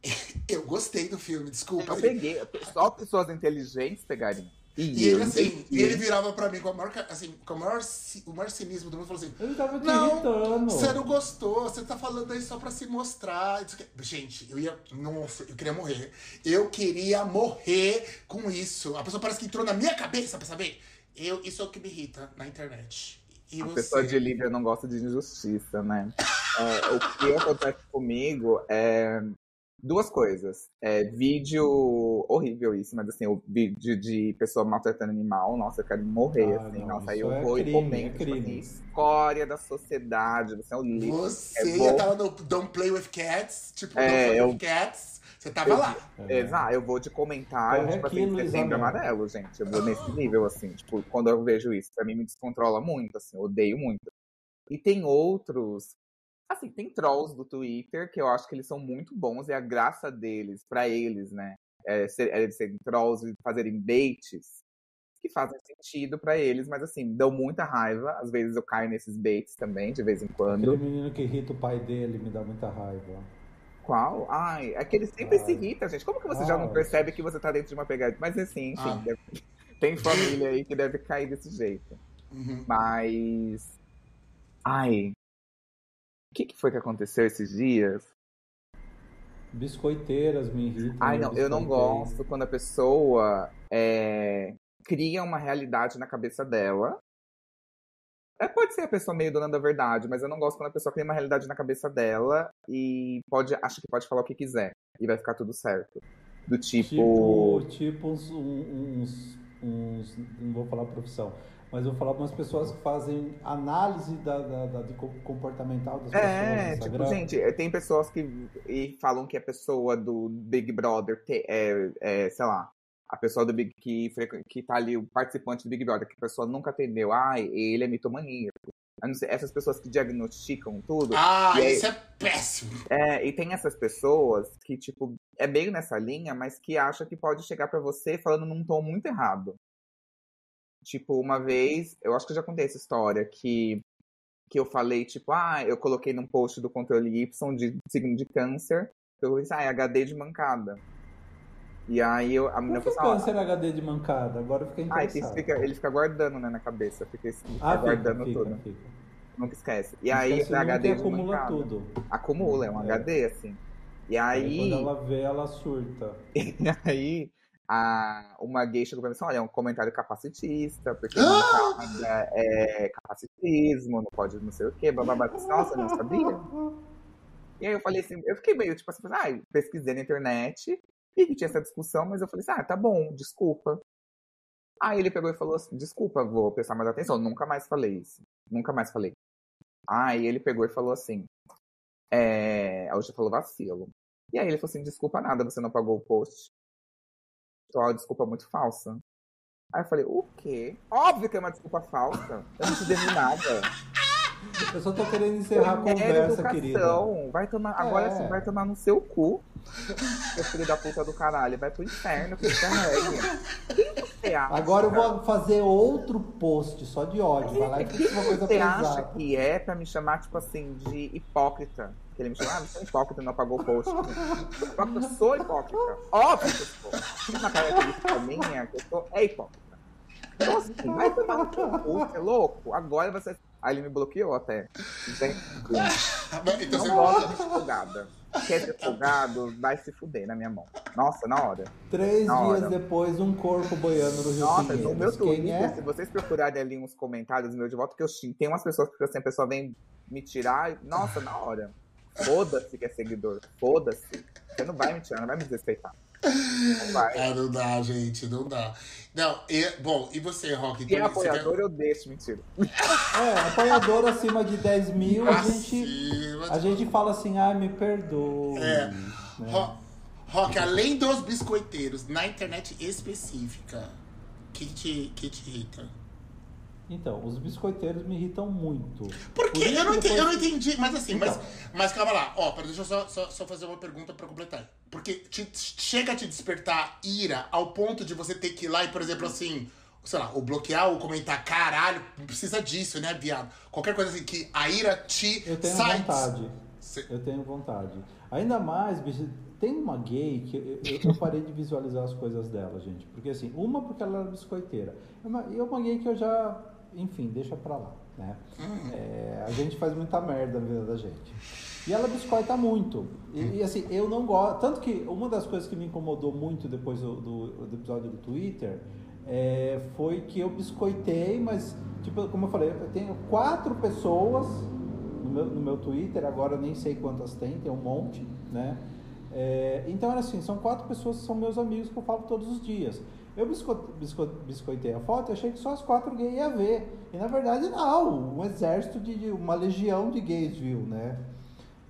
eu gostei do filme, desculpa. Eu peguei. Só pessoas inteligentes pegariam. E ele eu assim, e ele virava pra mim com, a maior, assim, com o maior, o maior cinismo do mundo, falou assim, Ele tava te Não, irritando. você não gostou, você tá falando aí só pra se mostrar. Gente, eu ia. Nossa, eu queria morrer. Eu queria morrer com isso. A pessoa parece que entrou na minha cabeça pra saber. Eu, isso é o que me irrita na internet. E A você? pessoa de líder não gosta de injustiça, né? É, o que acontece comigo é duas coisas. É vídeo horrível isso, mas assim, o vídeo de pessoa maltratando animal, nossa, eu quero morrer, Ah, assim, não, nossa, eu é vou crime, e comento, é tipo assim, escória da sociedade, você é um lixo. Você É bom. tava no Don't Play with Cats, tipo, É, Don't Play eu- with Cats. Você tava Eu- lá. É. Exato, eu vou de comentário, Corre tipo aqui, assim, setembro Amel. amarelo, gente. Eu vou nesse nível, assim, tipo, quando eu vejo isso, pra mim me descontrola muito, assim, odeio muito. E tem outros, assim, tem trolls do Twitter que eu acho que eles são muito bons e a graça deles, pra eles, né, é, ser, é eles serem trolls e fazerem baits que fazem sentido pra eles, mas assim, dão muita raiva. Às vezes eu caio nesses baits também, de vez em quando. Aquele menino que irrita o pai dele me dá muita raiva. Qual? Ai, é que ele sempre se Ai. irrita, gente. Como que você já não Ai. percebe que você tá dentro de uma pegadinha? Mas assim, enfim, Ah. deve- tem família aí que deve cair desse jeito. Uhum. Mas. Ai. O que, que foi que aconteceu esses dias? Biscoiteiras me irritam. Ai, não, eu não gosto quando a pessoa é, cria uma realidade na cabeça dela. É, pode ser a pessoa meio dona da verdade, mas eu não gosto quando a pessoa cria uma realidade na cabeça dela e pode, acha que pode falar o que quiser e vai ficar tudo certo. Do Tipo, tipo uns, um- uns, uns- Não vou falar profissão, mas eu vou falar umas pessoas que fazem análise da, da, da- de co- comportamental das pessoas. É, no tipo, gente, eh, tem pessoas que e falam que a pessoa do Big Brother te- é, é, sei lá, a pessoa do Big que, que tá ali, o participante do Big Brother, que a pessoa nunca atendeu, ai, ele é mitomaníaco. Eu não sei, essas pessoas que diagnosticam tudo. Ah, E aí- isso é péssimo. É, e tem essas pessoas que, tipo, é meio nessa linha, mas que acha que pode chegar pra você falando num tom muito errado. Tipo, uma vez, eu acho que eu já contei essa história, que, que eu falei, tipo, ah, eu coloquei num post do controle Y de signo de câncer, eu disse, ah, é HD de mancada. E aí eu, a Por menina que falou assim, câncer HD de mancada? Agora eu fiquei ah, esse interessado. fica, ele fica guardando, né, na cabeça. Fica, fica Ah, guardando fica, tudo. fica. Nunca esquece. E aí esquece nunca HD de acumula mancada. tudo. Acumula, é um É. HD, assim. E Aí aí, quando ela vê, ela surta. e aí a, uma gay chegou pra mim e disse, olha, é um comentário capacitista, porque Ah! mancada é capacitismo, não pode não sei o quê. Eu disse, Nossa, não sabia. E aí eu falei assim, eu fiquei meio, tipo assim, ah, eu pesquisei na internet, vi que tinha essa discussão, mas eu falei assim, ah, tá bom, desculpa. Aí ele pegou e falou assim, desculpa, vou prestar mais atenção, nunca mais falei isso. Nunca mais falei. Aí ele pegou e falou assim, é... você falou vacilo. E aí ele falou assim, desculpa nada, você não pagou o post. Então, uma desculpa muito falsa. Aí eu falei, o quê? Óbvio que é uma desculpa falsa. Eu não te devo nada. Eu só tô querendo encerrar a conversa, querida. educação. Vai tomar, agora É. você vai tomar no seu cu. Seu filho da puta do caralho. Vai pro inferno, que carrega. Quem acha? Agora eu vou fazer outro post só de ódio. Vai lá e uma coisa você acha pesada. que é pra me chamar, tipo assim, de hipócrita? Que ele me chamou, ah, você é hipócrita, não pagou o post. Hipócrita, eu sou hipócrita. Óbvio que eu sou. Uma característica minha que eu sou é hipócrita. Então, assim, vai tomar no cu, você é louco? Agora você. Aí ele me bloqueou até. Entende? Então Não você gosto de. Quer ser folgado, vai se fuder na minha mão. Nossa, na hora. Três Na dias hora. depois, um corpo boiando no Rio Nossa, no meu Twitter, é? se vocês procurarem ali uns comentários meu de volta, que eu xingo. Tem umas pessoas que assim, a pessoa vem me tirar, nossa, na hora. Foda-se que é seguidor. Foda-se. Você não vai me tirar, não vai me desrespeitar. Vai. Ah, não dá, gente, não dá. Não, e, bom, e você, Rock? É Então, você apoiador, eu deixo, mentira. É, apoiador acima de 10 mil, a gente, a gente fala assim, ai, me perdoe. É. né? Ro- Rock, além dos biscoiteiros, na internet específica, que te, que te irrita? Então, os biscoiteiros me irritam muito. Por quê? isso Eu não, entendi, depois- eu não entendi, mas assim, mas, Então. mas calma lá, ó, pera, deixa eu só, só, só fazer uma pergunta pra completar. Porque te- chega a te despertar ira ao ponto de você ter que ir lá e, por exemplo, assim, sei lá, ou bloquear ou comentar, caralho, não precisa disso, né, viado? Qualquer coisa assim, que a ira te Eu tenho sai. vontade. Cê- Eu tenho vontade. Ainda mais, bicho, tem uma gay que eu, eu- eu parei de visualizar as coisas dela, gente. Porque assim, uma porque ela era biscoiteira. E uma, e uma gay que eu já, enfim, deixa pra lá, né? É, a gente faz muita merda na vida da gente. E ela biscoita muito. E, e, assim, eu não gosto. Tanto que uma das coisas que me incomodou muito depois do, do- do episódio do Twitter é, foi que eu biscoitei, mas, tipo, como eu falei, eu tenho quatro pessoas no meu, no meu Twitter, agora nem sei quantas tem, tem um monte, né? É, então era assim, são quatro pessoas que são meus amigos que eu falo todos os dias. Eu bisco, bisco, biscoitei a foto e achei que só as quatro gays ia ver. E na verdade não, um exército de, de- uma legião de gays viu, né?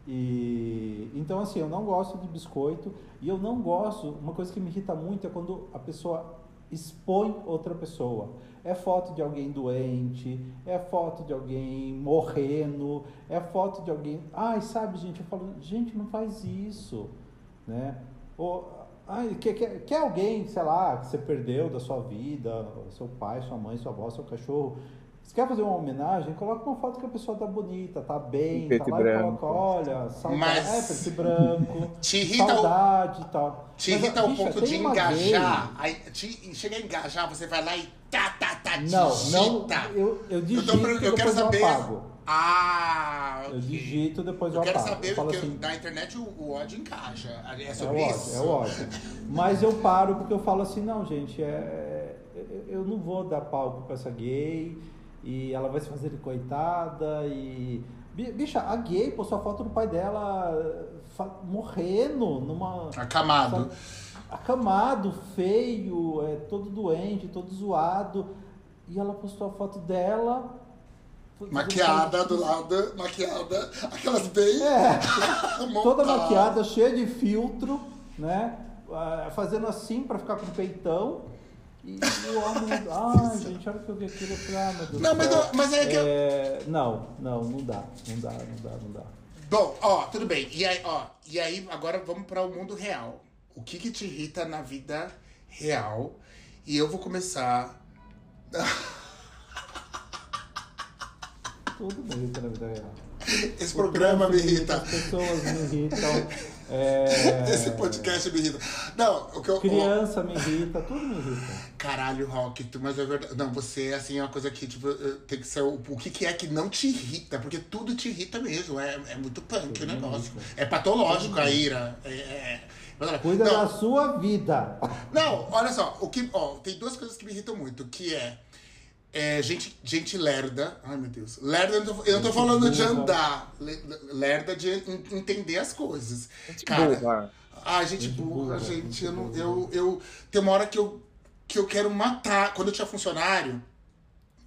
E então assim, eu não gosto de biscoito e eu não gosto, uma coisa que me irrita muito é quando a pessoa expõe outra pessoa. É foto de alguém doente, é foto de alguém morrendo, é foto de alguém. Ai, sabe, gente, eu falo, gente, não faz isso, né? Ou, ai, quer, quer, quer alguém, sei lá, que você perdeu da sua vida, seu pai, sua mãe, sua avó, seu cachorro. Você quer fazer uma homenagem? Coloca uma foto que a pessoa tá bonita, tá bem, tá e lá e branco. coloca, olha, saudade, Mas- é, preto e branco, Te irrita o- saudade e tal. Te Mas, irrita o bicha, ponto de engajar. Aí, te, chega a engajar, você vai lá e tá, tá, tá, gay- Não, não, digita. eu, eu Eu, digito tô, e per- eu quero saber. eu apago. Ah, Eu ok. digito, depois eu, Eu quero apago. saber, eu porque assim, na internet o, o ódio encaixa. É É sobre o isso. ódio, é o ódio. Mas eu paro porque eu falo assim, não, gente, é, eu- eu não vou dar palco pra essa gay e ela vai se fazer de coitada e. Bi- Bicha, a gay postou a foto do pai dela morrendo numa. Acamado. sabe, acamado, feio, é, todo doente, todo zoado. E ela postou a foto dela. Maquiada do lado, maquiada. Aquelas bem. É, toda maquiada, cheia de filtro, né? Ah, Fazendo assim pra ficar com o peitão. E o homem. Ai, gente, olha que eu vi aquilo. Eu falei, ah, meu Deus. Não, mas, eu- mas é que É, Não, não, não dá. Não dá, não dá, não dá. Bom, ó, tudo bem. E aí, ó, e aí agora vamos para o mundo real. O que que te irrita na vida real? E eu vou começar. Tudo me irrita na vida real. Esse programa me irrita. As pessoas me irritam. É, Esse podcast me irrita. Não, o que eu. Criança me irrita, tudo me irrita. Caralho, Rock, tu- mas é verdade. Não, você, assim, é uma coisa que, tipo, eh, tem que ser o, o que, que é que não te irrita, porque tudo te irrita mesmo. É, é muito punk o Tudo me negócio. É patológico a ira. É, é- é- Cuida não, da sua vida. não, olha só, o que, ó, tem duas coisas que me irritam muito, que é, é gente, gente lerda. Ai, meu Deus. Lerda, eu não tô, eu não tô falando de andar. le- Lerda de en- entender as coisas. Gente Cara. Ai, gente, burra, gente. Eu, não, eu, eu. Tem uma hora que eu, que eu quero matar. Quando eu tinha funcionário,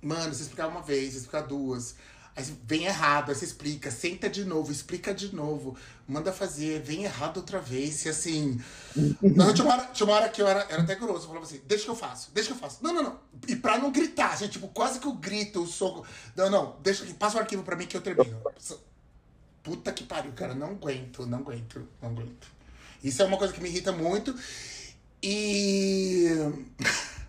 mano, você explicar uma vez, você explicar duas. Aí vem errado, aí você explica, senta de novo, explica de novo, manda fazer, vem errado outra vez, e assim. Não, tinha, uma hora, tinha uma hora que eu era, era até grosso, eu falava assim, deixa que eu faço, deixa que eu faço. Não, não, não. E pra não gritar, gente, tipo, quase que eu grito, o soco. Não, não, deixa passa o arquivo pra mim que eu termino. Puta que pariu, cara, não aguento, não aguento, não aguento. Isso é uma coisa que me irrita muito. E.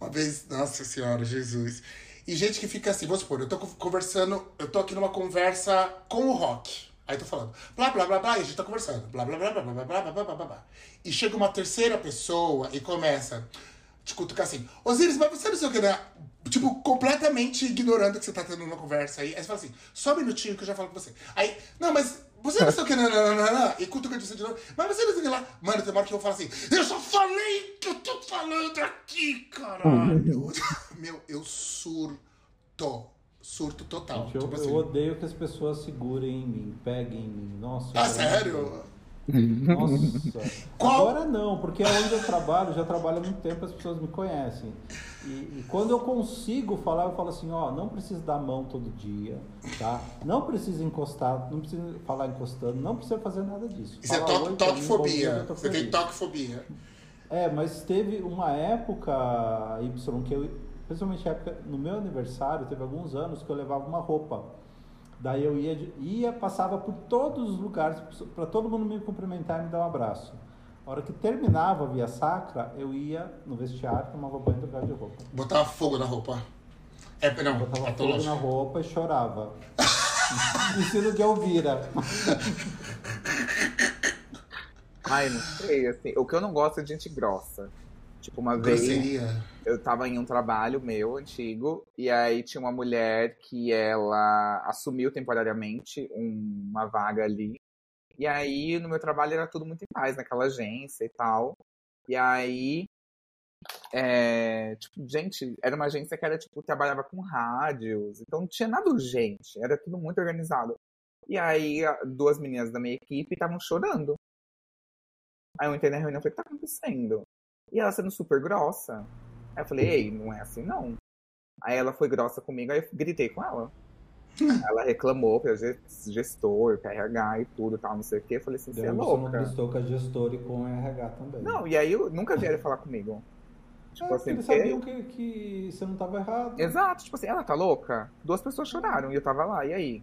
Uma vez, nossa senhora, Jesus. E gente que fica assim, vamos supor, eu tô conversando, eu tô aqui numa conversa com o rock. Aí tô falando, blá blá blá blá, e a gente tá conversando, blá blá blá blá blá blá blá blá blá blá. E chega uma terceira pessoa e começa te cutucar assim, Osiris, mas você não sei o que, né? Tipo, completamente ignorando que você tá tendo uma conversa aí. Aí você fala assim, só um minutinho que eu já falo com você. Aí, não, mas você não sei o que, não, não, não, não. E cutuca disso de novo. Mas você não sei o que lá. Mano, tem uma hora que eu falo assim, eu só falei que eu tô falando aqui, caralho. Meu, eu surto. Surto total. Gente, eu, tipo eu assim. odeio que as pessoas segurem em mim, peguem em mim. Nossa. Ah, eu- sério? Nossa. Qual- Agora não, porque onde eu trabalho, já trabalho há muito tempo, as pessoas me conhecem. E, e quando eu consigo falar, eu falo assim, ó, não precisa dar a mão todo dia, tá? Não precisa encostar, não precisa falar encostando, não precisa fazer nada disso. Isso é Fala bom dia, toquefobia. Você tem toquefobia. É, mas teve uma época, Y, que eu, principalmente época, no meu aniversário, teve alguns anos que eu levava uma roupa. Daí eu ia, ia passava por todos os lugares para todo mundo me cumprimentar e me dar um abraço. A hora que terminava a via sacra, eu ia no vestiário, tomava banho e trocava de roupa. Botava fogo na roupa. É, não, Botava fogo na roupa e chorava. Estilo de Elvira. Ai, não sei, assim. O que eu não gosto é de gente grossa. Tipo, uma vez eu tava em um trabalho meu, antigo, e aí tinha uma mulher que ela assumiu temporariamente um- uma vaga ali. E aí, no meu trabalho, era tudo muito em paz, naquela agência e tal. E aí, é, tipo, gente, era uma agência que era, tipo, trabalhava com rádios, então não tinha nada urgente, era tudo muito organizado. E aí, duas meninas da minha equipe estavam chorando. Aí eu entrei na reunião e falei, o que tá acontecendo? E ela sendo super grossa. Aí eu falei, ei, não é assim não. Aí ela foi grossa comigo, aí eu gritei com ela. ela reclamou pra ge- gestor, pra RH e tudo, tal, não sei o quê. Eu falei assim, você é Eu louca. estou com a gestora e com a RH também. Não, e aí eu nunca vieram falar comigo. É, Tipo porque assim, eles sabiam que, que você não estava errado. Exato, tipo assim, ela tá louca? Duas pessoas choraram e eu tava lá, e aí?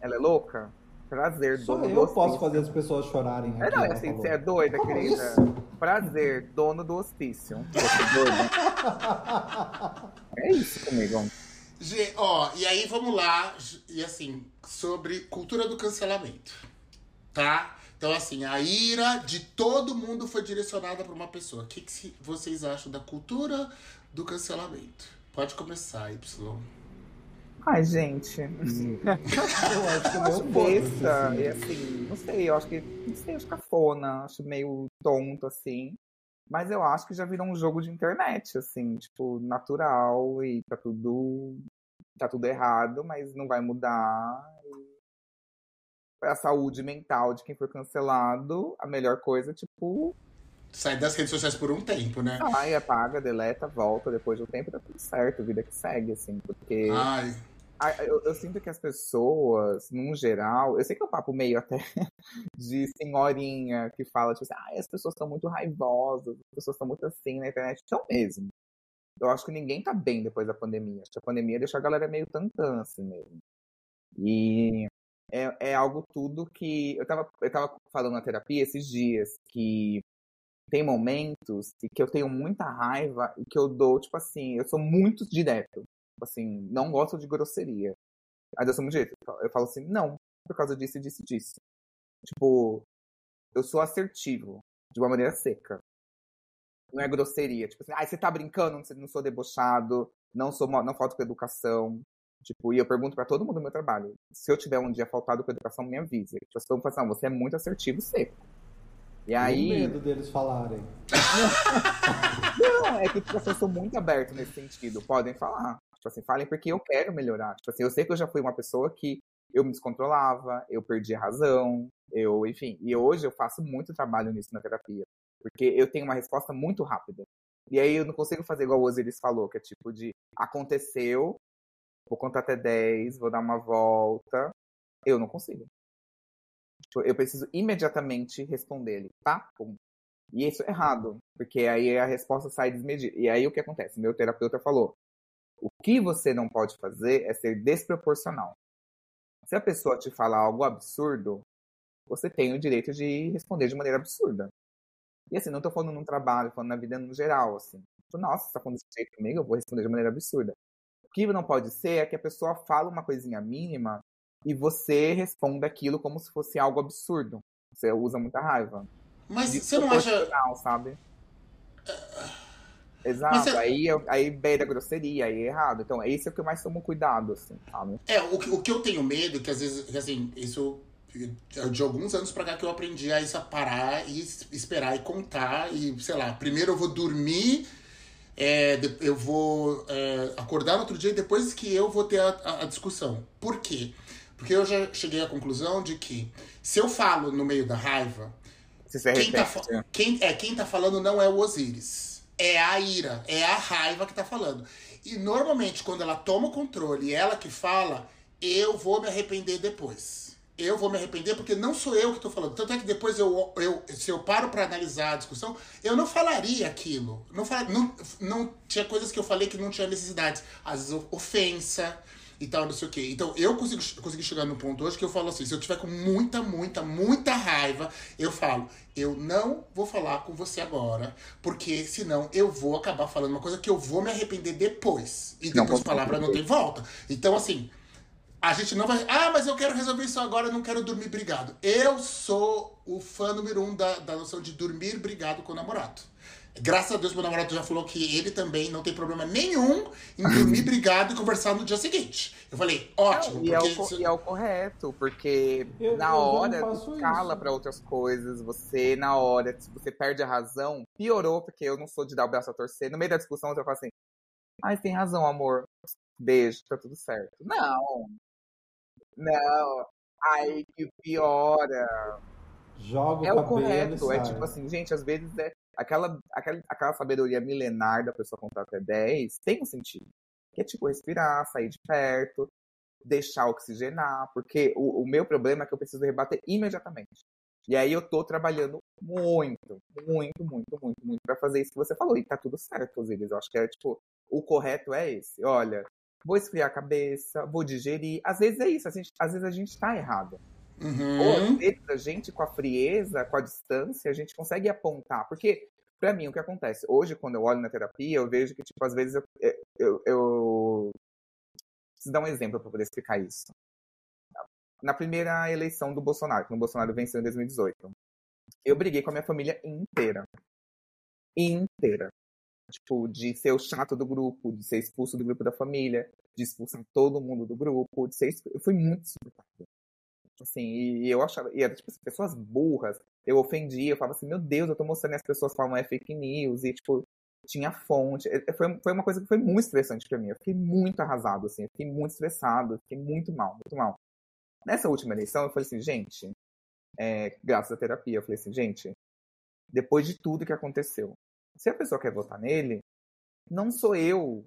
Ela é louca? Prazer, Só dono eu do posso hospício. fazer as pessoas chorarem. É, aqui, não, é assim, falou. você é doida, Como querida. isso? Prazer, dono do hospício. Você é doida? É isso comigo. Gê, ó, e aí vamos lá, e assim, sobre cultura do cancelamento, tá? Então, assim, a ira de todo mundo foi direcionada para uma pessoa. O que, que vocês acham da cultura do cancelamento? Pode começar, Y. Ai, gente. Eu acho que o Eu meu acho foda-se, besta. assim. E assim, não sei, eu acho que. Não sei, acho cafona, acho meio tonto, assim. Mas eu acho que já virou um jogo de internet, assim, tipo, natural e tá tudo. Tá tudo errado, mas não vai mudar. E Pra saúde mental de quem foi cancelado, a melhor coisa, tipo, Sai das redes sociais por um tempo, né? sai, apaga, deleta, volta depois de um tempo, tá tudo certo, vida que segue, assim, porque. Ai, Eu, eu sinto que as pessoas, num geral, eu sei que é um papo meio até de senhorinha que fala, tipo assim, ah, as pessoas estão muito raivosas, as pessoas estão muito assim na internet. Então mesmo. Eu acho que ninguém tá bem depois da pandemia. Acho que a pandemia deixou a galera meio tantã, assim mesmo. E é, é algo tudo que. Eu tava, eu tava falando na terapia esses dias que tem momentos que eu tenho muita raiva e que eu dou, tipo assim, eu sou muito direto. Tipo assim, não gosto de grosseria. Mas eu sou muito direto. Eu falo assim, não, por causa disso, disso, disso. Tipo, eu sou assertivo, de uma maneira seca. Não é grosseria. Tipo assim, ah, você tá brincando, não sou debochado, não sou não falto com educação. Tipo, e eu pergunto para todo mundo do meu trabalho. Se eu tiver um dia faltado com educação, me avise. Tipo, eu falo assim, você é muito assertivo seco. E aí. Tenho medo deles falarem. Não, é que tipo, assim, eu sou muito aberto nesse sentido. Podem falar. Tipo assim, falem porque eu quero melhorar. Tipo assim, eu sei que eu já fui uma pessoa que eu me descontrolava, eu perdi a razão, eu, enfim. E hoje eu faço muito trabalho nisso na terapia. Porque eu tenho uma resposta muito rápida. E aí eu não consigo fazer igual o Osiris falou, que é tipo de aconteceu, vou contar até 10, vou dar uma volta. Eu não consigo. Tipo, eu preciso imediatamente responder ele, tá? E isso é errado, porque aí a resposta sai desmedida. E aí o que acontece? Meu terapeuta falou: o que você não pode fazer é ser desproporcional. Se a pessoa te falar algo absurdo, você tem o direito de responder de maneira absurda. E assim, não tô falando num trabalho, falando na vida no geral, assim. Tipo, nossa, você tá falando desse jeito comigo, eu vou responder de maneira absurda. O que não pode ser é que a pessoa fala uma coisinha mínima e você responda aquilo como se fosse algo absurdo. Você usa muita raiva. Mas você não acha. sabe? Exato, você... aí, aí beira grosseria, aí é errado. Então, é isso que eu mais tomo cuidado, assim, sabe? É, o, o que eu tenho medo, que às vezes, assim, isso de alguns anos pra cá que eu aprendi a isso a parar e esperar e contar. E, sei lá, primeiro eu vou dormir, é, eu vou é, acordar no outro dia e depois que eu vou ter a, a, a, discussão. Por quê? Porque eu já cheguei à conclusão de que se eu falo no meio da raiva, quem tá, quem, é, quem tá falando não é o Osiris. É a ira, é a raiva que tá falando. E normalmente, quando ela toma o controle e ela que fala, eu vou me arrepender depois eu vou me arrepender porque não sou eu que estou falando. Tanto é que depois eu, eu se eu paro para analisar a discussão, eu não falaria aquilo. Não, não, não tinha coisas que eu falei que não tinha necessidade. Às vezes ofensa e tal, não sei o quê. Então eu consigo, consegui chegar no ponto hoje que eu falo assim: se eu tiver com muita, muita, muita raiva, eu falo, eu não vou falar com você agora, porque senão eu vou acabar falando uma coisa que eu vou me arrepender depois. E depois não, palavra não tem volta. Então, assim. A gente não vai. Ah, mas eu quero resolver isso agora, eu não quero dormir brigado. Eu sou o fã número um da, da noção de dormir brigado com o namorado. Graças a Deus, meu namorado já falou que ele também não tem problema nenhum em dormir brigado e conversar no dia seguinte. Eu falei, ótimo. e, é o, e, é o, correto, porque eu, na eu hora cala para outras coisas, você, na hora, se você perde a razão, piorou, porque eu não sou de dar o braço a torcer. No meio da discussão, eu falo assim, mas tem razão, amor. Beijo, tá tudo certo. Não, não, aí que piora. Joga é o correto. É tipo assim, gente, às vezes é aquela, aquela, aquela sabedoria milenar da pessoa contar até 10 tem um sentido. Que é tipo respirar, sair de perto, deixar oxigenar, porque o, o meu problema é que eu preciso rebater imediatamente. E aí eu tô trabalhando muito, muito, muito, muito, muito para fazer isso que você falou. E tá tudo certo, Osiris. Eu acho que é tipo, o correto é esse. Olha, vou esfriar a cabeça, vou digerir. Às vezes é isso, gente, às vezes a gente está errado. Uhum. Ou às vezes a gente, com a frieza, com a distância, a gente consegue apontar. Porque, para mim, o que acontece? Hoje, quando eu olho na terapia, eu vejo que, tipo, às vezes eu. eu, eu... Preciso dar um exemplo para poder explicar isso. Na primeira eleição do Bolsonaro, quando o Bolsonaro venceu em 2018, eu briguei com a minha família inteira. Inteira. Tipo, de ser o chato do grupo, de ser expulso do grupo da família, de expulsar todo mundo do grupo, de ser. Eu fui muito insuportável. Assim, e, eu achava. E era tipo assim, pessoas burras. Eu ofendia, eu falava assim, meu Deus, eu tô mostrando e as pessoas falam é fake news, e tipo, tinha fonte. Foi, foi uma coisa que foi muito estressante para mim. Eu fiquei muito arrasado, assim, eu fiquei muito estressado, fiquei muito mal, muito mal. Nessa última eleição, eu falei assim, gente, é, graças à terapia, eu falei assim, gente, depois de tudo que aconteceu, se a pessoa quer votar nele, não sou eu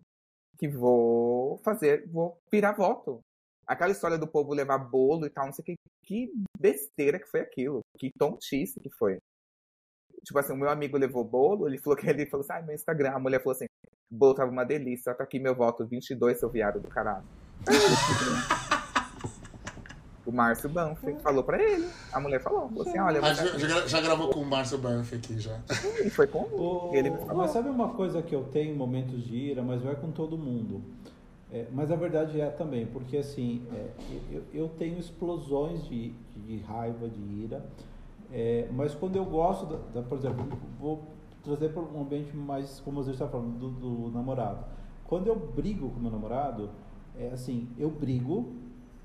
que vou fazer, vou virar voto. Aquela história do povo levar bolo e tal, não sei o que, que besteira que foi aquilo, que tontice que foi. Tipo assim, o meu amigo levou bolo, ele falou que ele falou assim, ah, meu Instagram, a mulher falou assim, bolo tava uma delícia, tá aqui meu voto, 22, seu viado do caralho. O Márcio Banff falou pra ele. A mulher falou, falou assim, olha... Ah, já, já, já, gravou com o Márcio Banff aqui, já. E foi com o... ele. Mas sabe uma coisa que eu tenho em momentos de ira, mas vai com todo mundo. É, mas a verdade é também, porque assim, é, eu, eu, tenho explosões de, de raiva, de ira, é, mas quando eu gosto, da, da, por exemplo, vou trazer para um ambiente mais, como você está falando, do, do, namorado. Quando eu brigo com meu namorado, é assim, eu brigo,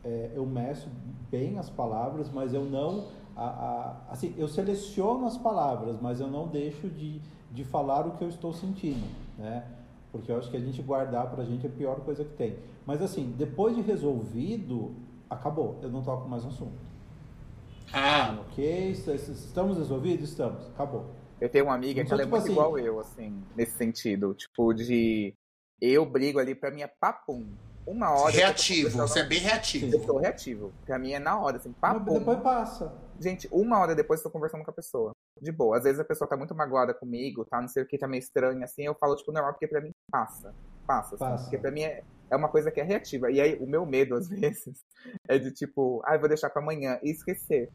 é, eu meço bem as palavras, mas eu não, a, a, assim, eu seleciono as palavras, mas eu não deixo de, de falar o que eu estou sentindo, né? Porque eu acho que a gente guardar pra gente é a pior coisa que tem. Mas assim, depois de resolvido, acabou. Eu não toco mais no assunto. Ah. Ok, estamos resolvidos? Estamos. Acabou. Eu tenho uma amiga que ela é tipo é muito assim, igual eu, assim, nesse sentido. Tipo, de. Eu brigo ali, pra mim é papum. Uma hora. Reativo, você é bem reativo. Eu sou reativo. Pra mim é na hora, assim, papum. Depois passa. Gente, uma hora depois eu tô conversando com a pessoa. De boa. Às vezes a pessoa tá muito magoada comigo, tá? Não sei o que, tá meio estranho, assim. Eu falo, tipo, normal, porque pra mim passa. Passa, assim, passa. Porque pra mim é, é uma coisa que é reativa. E aí, o meu medo, às vezes, é de tipo, ah, vou deixar pra amanhã e esquecer.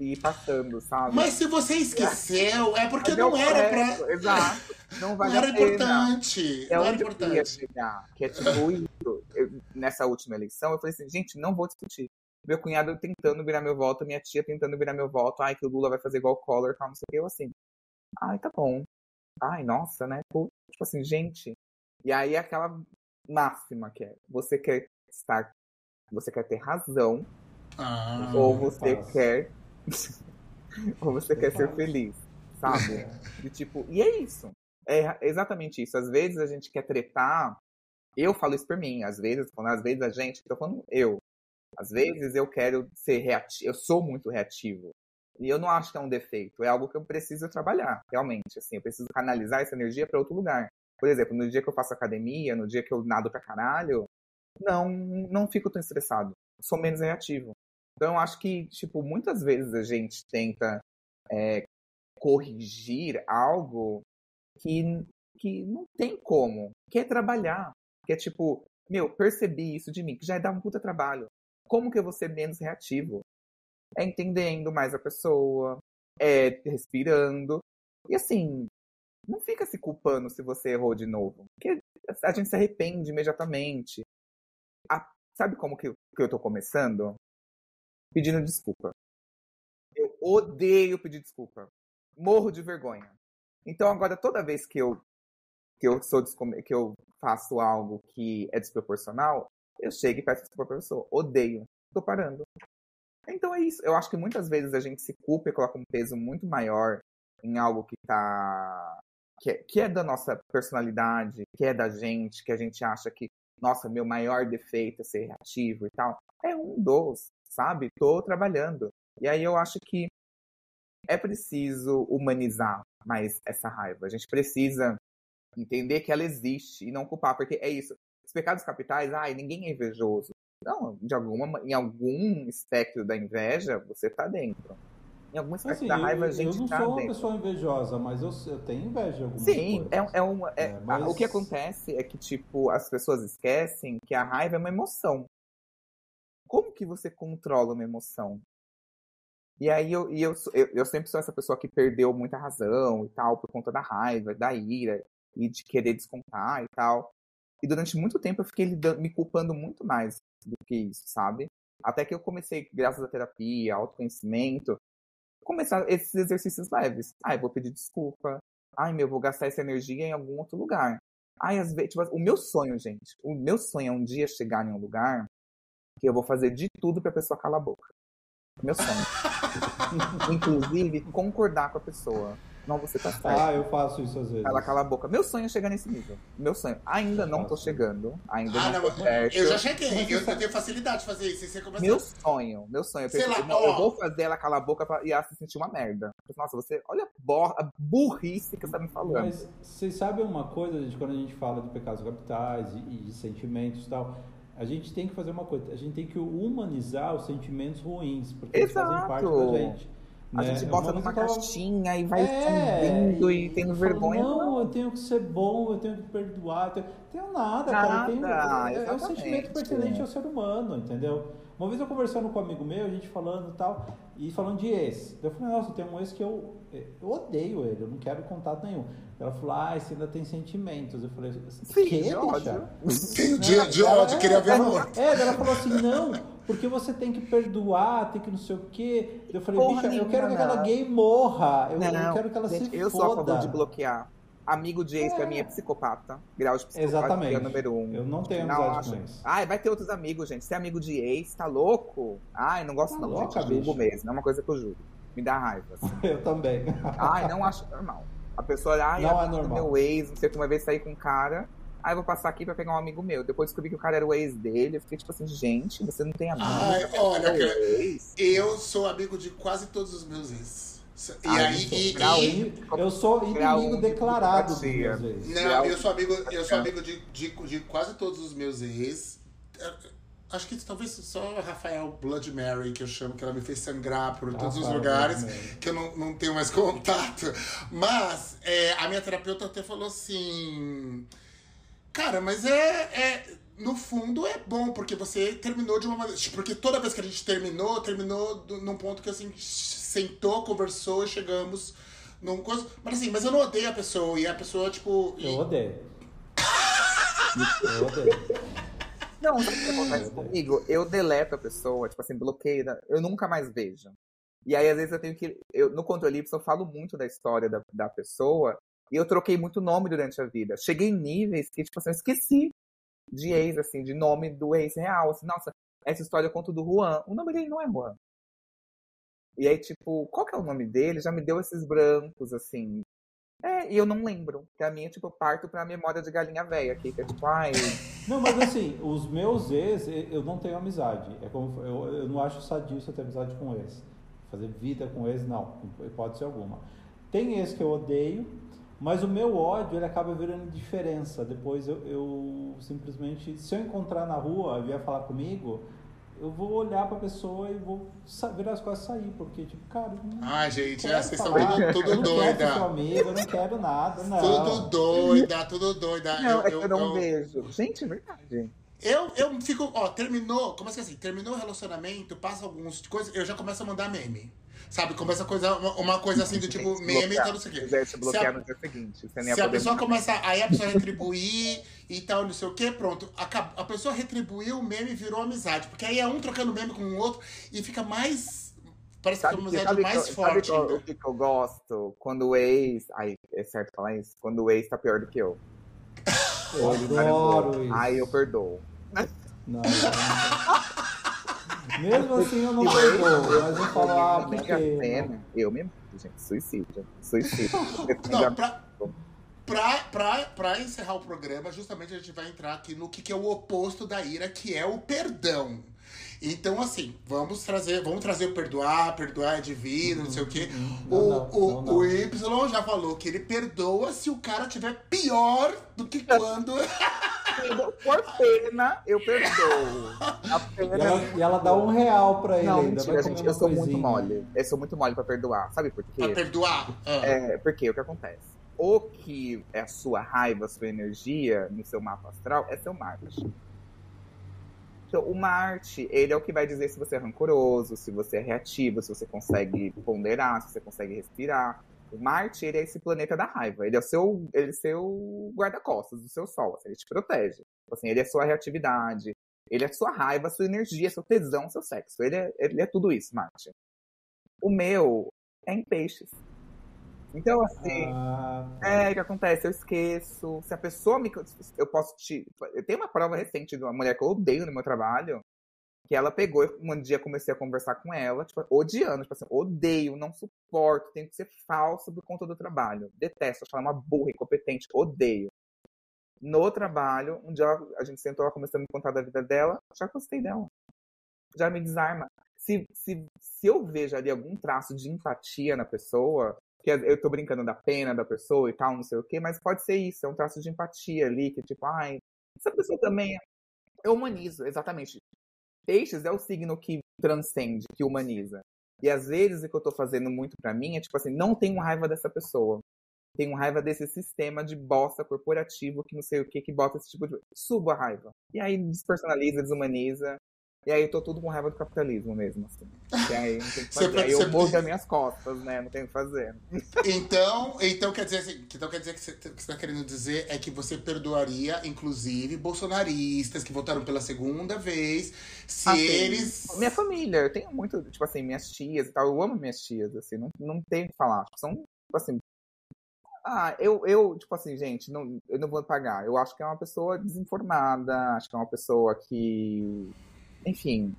E ir passando, sabe? Mas se você esqueceu, é porque não era pra. Exato. Não vale não era importante. É não era importante. chegar. Que é tipo isso. Eu, nessa última eleição, eu falei assim, gente, não vou discutir meu cunhado tentando virar meu voto, minha tia tentando virar meu voto, ai, que o Lula vai fazer igual o Collor, tal, não sei o que, eu assim, ai, tá bom. Ai, nossa, né? Tipo assim, gente. E aí aquela máxima que é, você quer estar, você quer ter razão, ah, ou você quer, ou você quer ser feliz, sabe? De tipo, e é isso. É exatamente isso. Às vezes a gente quer tretar, eu falo isso por mim, às vezes, quando às vezes a gente, tô falando eu, às vezes eu quero ser reativo, eu sou muito reativo. E eu não acho que é um defeito, é algo que eu preciso trabalhar, realmente. Assim, eu preciso canalizar essa energia para outro lugar. Por exemplo, no dia que eu faço academia, no dia que eu nado pra caralho, não, não fico tão estressado. Sou menos reativo. Então eu acho que, tipo, muitas vezes a gente tenta é, corrigir algo que, que não tem como, que é trabalhar. Que é tipo, meu, percebi isso de mim, que já dá um puta trabalho. Como que eu vou ser menos reativo? É entendendo mais a pessoa, é respirando. E assim, não fica se culpando se você errou de novo. Porque a gente se arrepende imediatamente. A, sabe como que, que eu tô começando? Pedindo desculpa. Eu odeio pedir desculpa. Morro de vergonha. Então agora toda vez que eu que eu sou que eu faço algo que é desproporcional, eu chego e peço desculpa pra pessoa. Odeio. Tô parando. Então é isso. Eu acho que muitas vezes a gente se culpa e coloca um peso muito maior em algo que tá. Que é, que é da nossa personalidade, que é da gente, que a gente acha que, nossa, meu maior defeito é ser reativo e tal. É um dos, sabe? Tô trabalhando. E aí eu acho que é preciso humanizar mais essa raiva. A gente precisa entender que ela existe e não culpar, porque é isso. Os pecados capitais, ai, ninguém é invejoso. Não, de alguma, em algum espectro da inveja, você tá dentro. Em algum espectro assim, da raiva, eu, a gente tá dentro. Eu não tá sou uma dentro. pessoa invejosa, mas eu, eu tenho inveja de algumas Sim, coisas. é, é uma. É, é, mas... O que acontece é que, tipo, as pessoas esquecem que a raiva é uma emoção. Como que você controla uma emoção? E aí eu, e eu, eu, eu sempre sou essa pessoa que perdeu muita razão e tal, por conta da raiva, da ira, e de querer descontar e tal. E durante muito tempo eu fiquei me culpando muito mais do que isso, sabe? Até que eu comecei, graças à terapia, autoconhecimento, começar esses exercícios leves. Ai, vou pedir desculpa. Ai, meu, vou gastar essa energia em algum outro lugar. Ai, às vezes, tipo, o meu sonho, gente, o meu sonho é um dia chegar em um lugar que eu vou fazer de tudo pra pessoa calar a boca. Meu sonho. Inclusive, concordar com a pessoa. Não, você tá certo. Ah, eu faço isso às vezes. Ela cala a boca. Meu sonho é chegar nesse nível. Meu sonho. Ainda não tô chegando. Ainda ah, não, não tô perto. Eu já cheguei. Eu, eu, tenho facilidade de fazer isso. Você começa... Meu sonho. Meu sonho. Eu, pensei, lá, não, eu vou fazer ela calar a boca pra, e ela se sentir uma merda. Nossa, você... Olha a burrice que você tá me falando. Mas vocês sabem uma coisa, gente, quando a gente fala de pecados capitais e, e de sentimentos e tal... A gente tem que fazer uma coisa, a gente tem que humanizar os sentimentos ruins, porque Exato. eles fazem parte da gente. A né? gente bota numa caixinha e vai é, e tendo vergonha. Não, eu tenho que ser bom, eu tenho que perdoar. Tenho, tenho nada, nada, cara. Tenho, é, é o sentimento pertinente ao ser humano, entendeu? Uma vez eu conversando com um amigo meu, a gente falando e tal, E falando de ex, eu falei, nossa, tem um ex que eu, eu odeio ele, eu não quero contato nenhum. Ela falou, ah, você ainda tem sentimentos. Eu falei, Sim, que, de ódio. Tem de, de ódio, queria ver amor. É, daí ela falou assim, não, porque você tem que perdoar, tem que não sei o quê. Eu falei, Porra bicha, eu quero que aquela gay morra. Eu, eu Não, quero que ela gente, se eu foda. sou a favor de bloquear. Amigo de ex, pra mim, é psicopata. Grau de psicopatia Exatamente. número um. Eu não tenho Não amizade acho. com isso. Ai, vai ter outros amigos, gente. Ser amigo de ex, tá louco? Ai, não gosto Tá não, louca, gente. Eu julgo mesmo. É uma coisa que eu julgo. Me dá raiva. assim. Eu também. Ai, não acho normal. A pessoa, ai, Não é normal. meu ex, não sei o que, uma vez saí com um cara. Aí eu vou passar aqui pra pegar um amigo meu. Depois descobri que o cara era o ex dele. Eu fiquei tipo assim, gente, você não tem amigo. Ai, olha, é cara, eu sou amigo de quase todos os meus ex. E Ai, aí, eu sou e- e-? Eu sou inimigo de declarado dos psicopatia. meus ex. Não, eu sou amigo, eu sou amigo de, de, de quase todos os meus ex. Acho que talvez só a Rafael Blood Mary, que eu chamo, que ela me fez sangrar por todos os lugares, que eu não, não tenho mais contato. Mas é, a minha terapeuta até falou assim. Cara, mas é, é. No fundo é bom, porque você terminou de uma maneira. Porque toda vez que a gente terminou, terminou num ponto que assim, sentou, conversou e chegamos num coisa. Mas assim, mas eu não odeio a pessoa. E a pessoa, tipo. e- Eu odeio. Eu odeio. Não, sabe o que acontece Deus. comigo? Eu deleto a pessoa, tipo assim, bloqueio, da- eu nunca mais vejo. E aí, às vezes, eu tenho que. Eu, no Controle eu falo muito da história da, da pessoa e eu troquei muito nome durante a vida. Cheguei em níveis que, tipo assim, eu esqueci de ex, assim, de nome do ex real. Assim, nossa, essa história eu conto do Juan. O nome dele não é Juan. E aí, tipo, qual que é o nome dele? Já me deu esses brancos, assim. É, e eu não lembro. Pra mim, tipo, eu parto pra memória de galinha velha que é tipo, ai. Não, mas assim, os meus ex, eu não tenho amizade. É como, eu, eu não acho sadio você ter amizade com ex. Fazer vida com ex, não. Ser alguma. Tem ex que eu odeio, mas o meu ódio ele acaba virando indiferença. Depois eu, eu simplesmente, se eu encontrar na rua e vier falar comigo, eu vou olhar pra pessoa e vou virar as costas e sair. Porque, tipo, cara, Ai, gente, quero é, vocês estão falar, tudo, eu não quero seu doida. amigo, eu não quero nada, não. Tudo doida, tudo doida. Não, eu, é que eu, eu não eu- vejo. Gente, é verdade. Eu, eu fico, ó, terminou, como assim, assim, terminou o relacionamento, passa algumas coisas, eu já começo a mandar meme. Sabe? Começa a coisa, uma, uma coisa assim do tipo meme e tal, não sei o Se quê. quiser te bloquear Se a- no dia seguinte. Você nem Se a pessoa mais. começa, aí a pessoa retribuir e tal, não sei o quê, pronto. acab- A pessoa retribuiu, o meme virou amizade. Porque aí é um trocando meme com o outro e fica mais. Parece que Sabe, fica uma que, amizade mais que, forte sabe ainda. o que, que eu gosto? Quando o ex. Ai, é certo falar isso? Quando o ex tá pior do que eu. Eu adoro isso. Aí eu perdoo. Não, não- Mesmo assim eu não perdoo, mas eu falo, ah, eu por me quê? aceno, Eu me mato, gente. Suicídio. Suicídio. Não, pra, pra, pra, pra encerrar o programa, justamente a gente vai entrar aqui no que, que é o oposto da ira, que é o perdão. Então, assim, vamos trazer, vamos trazer o perdoar, perdoar é divino, não sei o quê. Não, o, não, o, não. o Y já falou que ele perdoa se o cara tiver pior do que quando. Por pena, eu perdoo. A E pena. ela, e ela dá um real pra ele Não, ainda. mentira, gente. Eu sou muito coisinha. mole. Eu sou muito mole pra perdoar. Sabe por quê? pra perdoar. Ah. É, porque o que acontece? O que é a sua raiva, a sua energia no seu mapa astral é seu Marte. Então, o Marte, ele é o que vai dizer se você é rancoroso, se você é reativo, se você consegue ponderar, se você consegue respirar. O Marte, ele é esse planeta da raiva. Ele é o seu, ele é seu guarda-costas, do seu sol. assim, ele te protege. Tipo Assim, ele é sua reatividade, ele é sua raiva, sua energia, seu tesão, seu sexo. Ele é, ele é tudo isso, Marte. O meu é em peixes. Então, assim, Ah, é, o que acontece? Eu esqueço. Se a pessoa me. Eu posso te. Eu tenho uma prova recente de uma mulher que eu odeio no meu trabalho. Que ela pegou, e um dia comecei a conversar com ela, tipo, odiando, tipo assim, odeio, não suporto, tenho que ser falso por conta do trabalho. Detesto, acho ela uma burra, incompetente, odeio. No trabalho, um dia a gente sentou, ela começou a me contar da vida dela, já gostei dela. Já me desarma. Se, se, se eu vejo ali algum traço de empatia na pessoa, que eu tô brincando da pena da pessoa e tal, não sei o quê, mas pode ser isso, é um traço de empatia ali, que tipo, ai, essa pessoa também é. Eu humanizo, exatamente. Peixes é o signo que transcende, que humaniza. E às vezes o que eu tô fazendo muito pra mim é tipo assim, não tenho raiva dessa pessoa. Tenho raiva desse sistema de bosta corporativo que não sei o que, que bota esse tipo de. Subo a raiva. E aí despersonaliza, desumaniza. E aí eu tô tudo com raiva do capitalismo mesmo, assim. E aí, não tem que fazer. aí eu morro das minhas costas, né? Não tem o que fazer. Então, então quer dizer assim, então quer dizer que você, o que você tá querendo dizer é que você perdoaria, inclusive, bolsonaristas que votaram pela segunda vez, se Assim, eles. Minha família, eu tenho muito, tipo assim, minhas tias e tal. Eu amo minhas tias, assim, não, não tem o que falar. São, tipo assim. Ah, eu, eu, tipo assim, gente, não, eu não vou pagar. Eu acho que é uma pessoa desinformada, acho que é uma pessoa que. Enfim.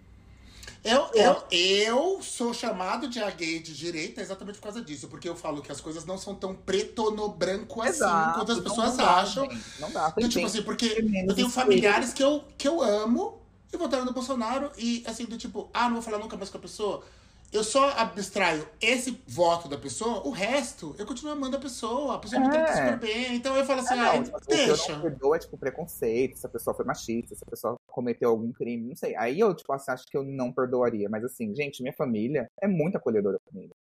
Eu, eu, eu sou chamado de a gay de direita exatamente por causa disso, porque eu falo que as coisas não são tão preto no branco assim quanto as pessoas não dá, acham. gente, não dá. Eu, tipo assim, porque eu tenho familiares que eu, que eu amo e votaram no Bolsonaro e assim, do tipo, ah, não vou falar nunca mais com a pessoa. Eu só abstraio esse voto da pessoa, o resto eu continuo amando a pessoa, a pessoa me trata É. super bem. Então eu falo assim, Ah, ah, não, tipo, o que eu deixa. não perdoo é, tipo, preconceito, se a pessoa foi machista, se a pessoa cometeu algum crime, não sei. Aí eu, tipo, assim, acho que eu não perdoaria. Mas, assim, gente, minha família é muito acolhedora comigo.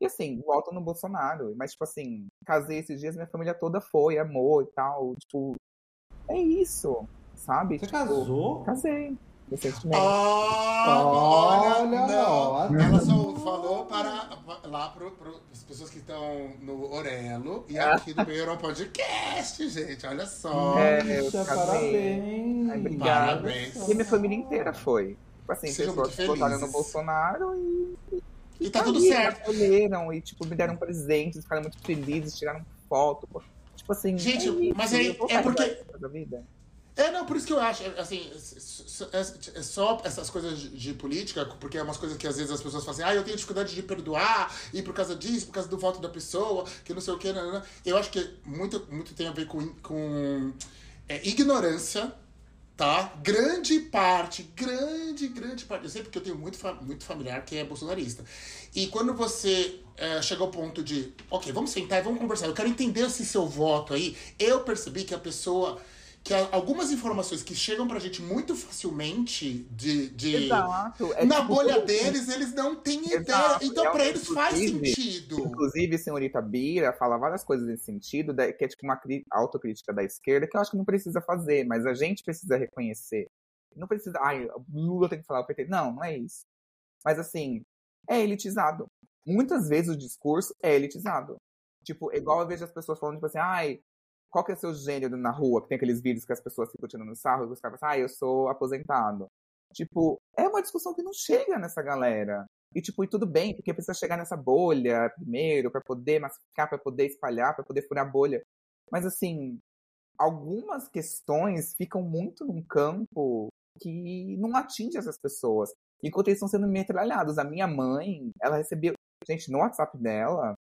E, assim, volto no Bolsonaro. Mas, tipo, assim, casei esses dias, minha família toda foi, amor e tal. Tipo, é isso, sabe? Você Tipo, casou? Casei, recentemente. Ah, Olha, olha, não. olha. Ela só falou para lá para as pessoas que estão no Orelo e aqui no Beirão Podcast, gente. Olha só. É, Puxa, parabéns. Ai, obrigado. Parabéns. E minha família inteira foi. Tipo assim, Sejam pessoas votaram no. Bolsonaro e E tá tudo ali, certo. Escolheram e, tipo, me deram presentes, ficaram muito felizes, tiraram foto. Tipo assim. Gente, é isso, mas vou é porque- Da vida. É, não, por isso que eu acho, assim, s- s- é é só essas coisas de política, porque é umas coisas que às vezes as pessoas falam assim, ah, eu tenho dificuldade de perdoar, e por causa disso, por causa do voto da pessoa, que não sei o que, eu acho que muito, muito tem a ver com, com é, ignorância, tá? Grande parte, grande, grande parte, eu sei porque eu tenho muito, muito familiar que é bolsonarista, e quando você é, chega ao ponto de, ok, vamos sentar e vamos conversar, eu quero entender esse seu voto aí, eu percebi que a pessoa que algumas informações que chegam pra gente muito facilmente de, de Exato. É, na tipo, bolha tudo- deles, eles não têm ideia. Exato, Então pra eles faz sentido. Inclusive, senhorita Bira fala várias coisas nesse sentido, que é tipo uma autocrítica da esquerda, que eu acho que não precisa fazer, mas a gente precisa reconhecer. Não precisa, ai, Lula tem que falar o PT. Não, não é isso. Mas assim, é elitizado. Muitas vezes o discurso é elitizado. Tipo, igual eu vejo as pessoas falando, tipo assim, ai, qual que é o seu gênero na rua? Que tem aqueles vídeos que as pessoas ficam tirando sarro e os caras falam ah, eu sou aposentado. Tipo, é uma discussão que não chega nessa galera. E, tipo, e tudo bem, porque precisa chegar nessa bolha primeiro, para poder massificar, para poder espalhar, para poder furar a bolha. Mas, assim, algumas questões ficam muito num campo que não atinge essas pessoas. Enquanto eles estão sendo metralhados. A minha mãe, ela recebeu. Gente, no WhatsApp dela,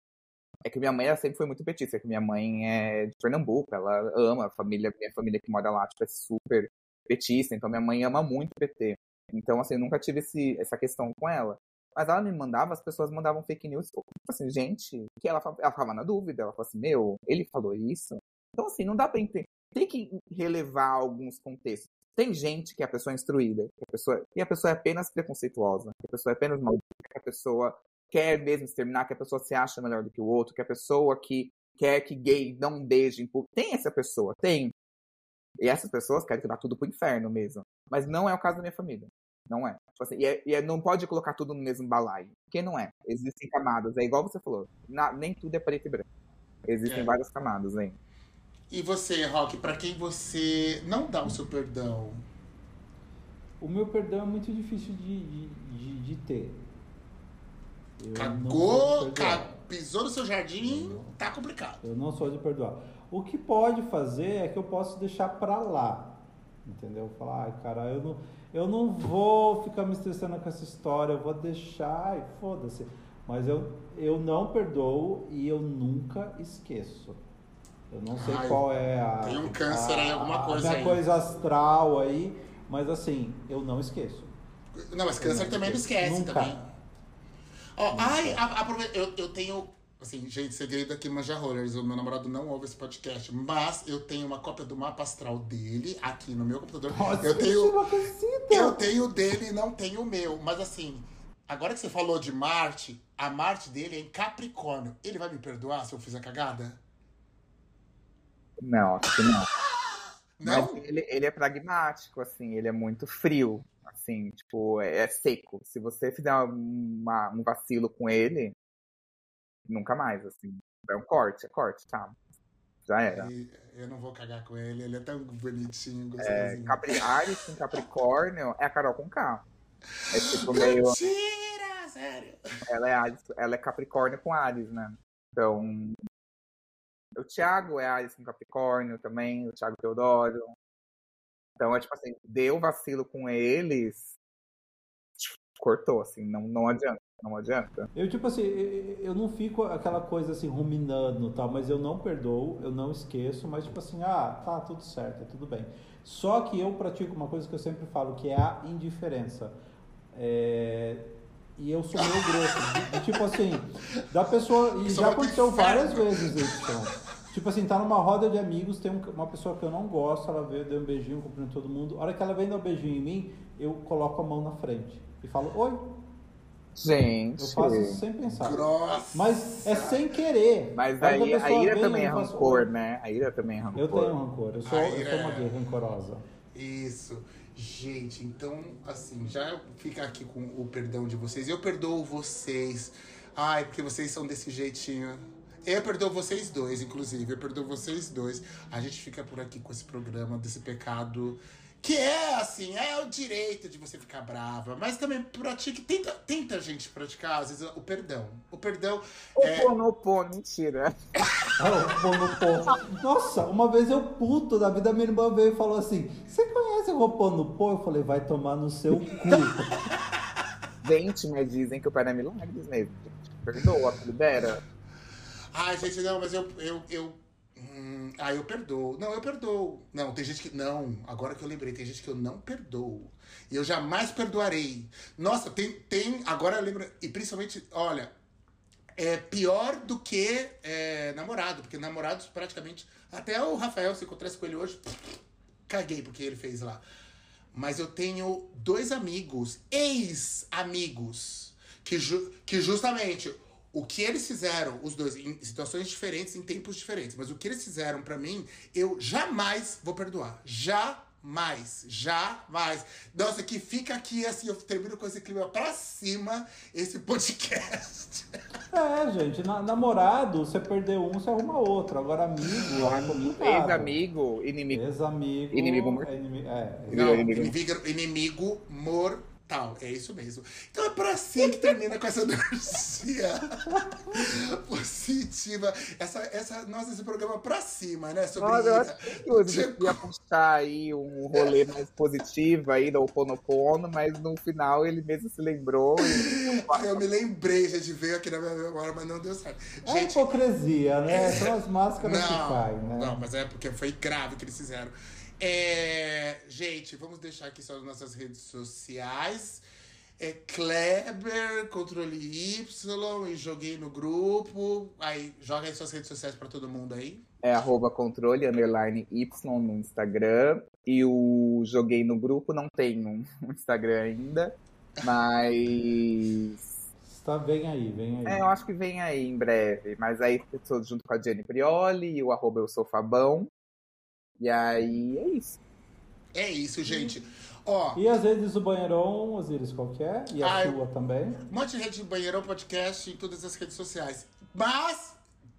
é que minha mãe sempre foi muito petista, que minha mãe é de Pernambuco, ela ama a família, minha família que mora lá, tipo, é super petista, então minha mãe ama muito PT. Então, assim, eu nunca tive esse, essa questão com ela. Mas ela me mandava, as pessoas mandavam fake news, tipo assim, gente, que ela, ela ficava na dúvida, ela falou assim, meu, ele falou isso? Então, assim, não dá pra entender. Tem que relevar alguns contextos. Tem gente que é a pessoa instruída, que a pessoa, e a pessoa é apenas preconceituosa, que a pessoa é apenas maldita, que a pessoa quer mesmo exterminar, que a pessoa se acha melhor do que o outro, que a pessoa que quer que gay não beije público. Tem essa pessoa, tem. E essas pessoas querem levar tudo pro inferno mesmo. Mas não é o caso da minha família. Não é. Tipo assim, e, é- e é- não pode colocar tudo no mesmo balaio. Porque não é. Existem camadas. É igual você falou. na- nem tudo é preto e branco. Existem É. várias camadas, hein? E você, Rock, pra quem você não dá o seu perdão? O meu perdão é muito difícil de, de, de, de ter. Eu não Cagou, ca- pisou no seu jardim, tá complicado. Eu não sou de perdoar. O que pode fazer é que eu posso deixar pra lá. Entendeu? Falar, ai, cara, eu não, eu não vou ficar me estressando com essa história, eu vou deixar e foda-se. Mas eu, eu não perdoo e eu nunca esqueço. Eu não sei Ai, qual é a. tem um câncer aí, a- alguma a coisa aí. coisa astral aí, mas assim, eu não esqueço. Não, mas câncer Não, também não esquece nunca. também. Ó, ai, a- eu, eu tenho. Assim, gente, segredo aqui, Manja Rollers. O meu namorado não ouve esse podcast, mas eu tenho uma cópia do mapa astral dele aqui no meu computador. Nossa, eu tenho. Eu tenho o dele e não tenho o meu. Mas assim, agora que você falou de Marte, a Marte dele é em Capricórnio. Ele vai me perdoar se eu fizer cagada? Não, acho que não. Não? Mas ele, ele é pragmático, assim, ele é muito frio. Assim, tipo, é, é seco. Se você fizer uma- um vacilo com ele, nunca mais, assim. É um corte, é corte, tá? Já era. E eu não vou cagar com ele, ele é tão bonitinho, É, gostosinho. Capri, Ares com Capricórnio é a Carol com K. É tipo meio. Mentira, sério. Ela é, Ares, ela é Capricórnio com Ares, né? Então. O Thiago é Ares com Capricórnio também, o Thiago Teodoro. Então é tipo assim, deu vacilo com eles, cortou, assim, não, não adianta, não adianta. Eu, tipo assim, eu não fico aquela coisa assim, ruminando tal, mas eu não perdoo, eu não esqueço, mas tipo assim, ah, tá tudo certo, é tudo bem. Só que eu pratico uma coisa que eu sempre falo, que é a indiferença. É, E eu sou meio grosso. de tipo assim, da pessoa. E já aconteceu várias vezes isso. Tipo assim, tá numa roda de amigos, tem um- uma pessoa que eu não gosto, ela veio, deu um beijinho, cumprindo todo mundo. A hora que ela vem dar um beijinho em mim, eu coloco a mão na frente e falo, oi. Gente. Eu faço isso sem pensar. Grossa. Mas é sem querer. Mas A aí, a ira vem, também é faço, rancor, né? A ira também é rancor. Eu tenho rancor. Eu sou, eu ira sou uma é- gay rancorosa. Isso. Gente, então, assim, já fica aqui com o perdão de vocês. Eu perdoo vocês. Ai, porque vocês são desse jeitinho. Eu perdoo vocês dois, inclusive. Eu perdoo vocês dois. A gente fica por aqui com esse programa desse pecado. Que é, assim, é o direito de você ficar brava. Mas também pratique. Tenta, tenta a gente praticar, às vezes, o perdão. O perdão é. Oponopono, mentira. O Roponopono. Nossa, uma vez eu puto da vida, minha irmã veio e falou assim: Você conhece o Roponopono? Eu falei: Vai tomar no seu cu. Gente, mas dizem que o pai é milagres mesmo. gente. Perdoa, libera. Ai, gente, não, mas eu. eu, eu hum, ah, eu perdoo. Não, eu perdoo. Não, tem gente que. Não, agora que eu lembrei, tem gente que eu não perdoo. E eu jamais perdoarei. Nossa, tem. tem agora eu lembro. E principalmente, olha. É pior do que é, namorado, porque namorados praticamente. Até o Rafael, se encontrasse com ele hoje, caguei porque ele fez lá. Mas eu tenho dois amigos, ex-amigos, que, ju- que justamente o que eles fizeram, os dois, em situações diferentes, em tempos diferentes, mas o que eles fizeram pra mim, eu jamais vou perdoar. Jamais. Jamais. Nossa, que fica aqui assim, eu termino com esse clima pra cima, esse podcast. É, gente, na- namorado, você perdeu um, você arruma outro. Agora, amigo, é complicado. Ex-amigo, inimigo. Ex-amigo. Inimigo mortal. é inimi- É, Não, inimigo. inimigo, inimigo mortal. É isso mesmo. Então é pra assim que termina com essa energia positiva. Essa, essa, nossa, esse programa é pra cima, né? Sobre Nossa, eu acho que eu devia puxar aí um rolê mais positivo aí do Oponopono, mas no final ele mesmo se lembrou e Eu me lembrei, gente, veio aqui na minha memória, mas não deu certo. é Gente, hipocrisia, né? São as máscaras que não, caem, né? não, mas é porque foi grave que eles fizeram. É, gente, vamos deixar aqui só as nossas redes sociais. É Kleber, controle Y, e joguei no grupo. Aí, joga aí suas redes sociais pra todo mundo aí. é arroba controle underline Y no Instagram. E o joguei no grupo, não tenho um Instagram ainda, mas Está bem aí, vem aí. É, eu acho que vem aí em breve. Mas aí tô junto com a Jenny Prioli e o arroba eu sou Fabão. E aí é isso. É isso, gente. Ó, E as redes do Banheirão, Osiris, qualquer? E a Ah, eu- sua também? um monte de rede de banheirão podcast em todas as redes sociais. Mas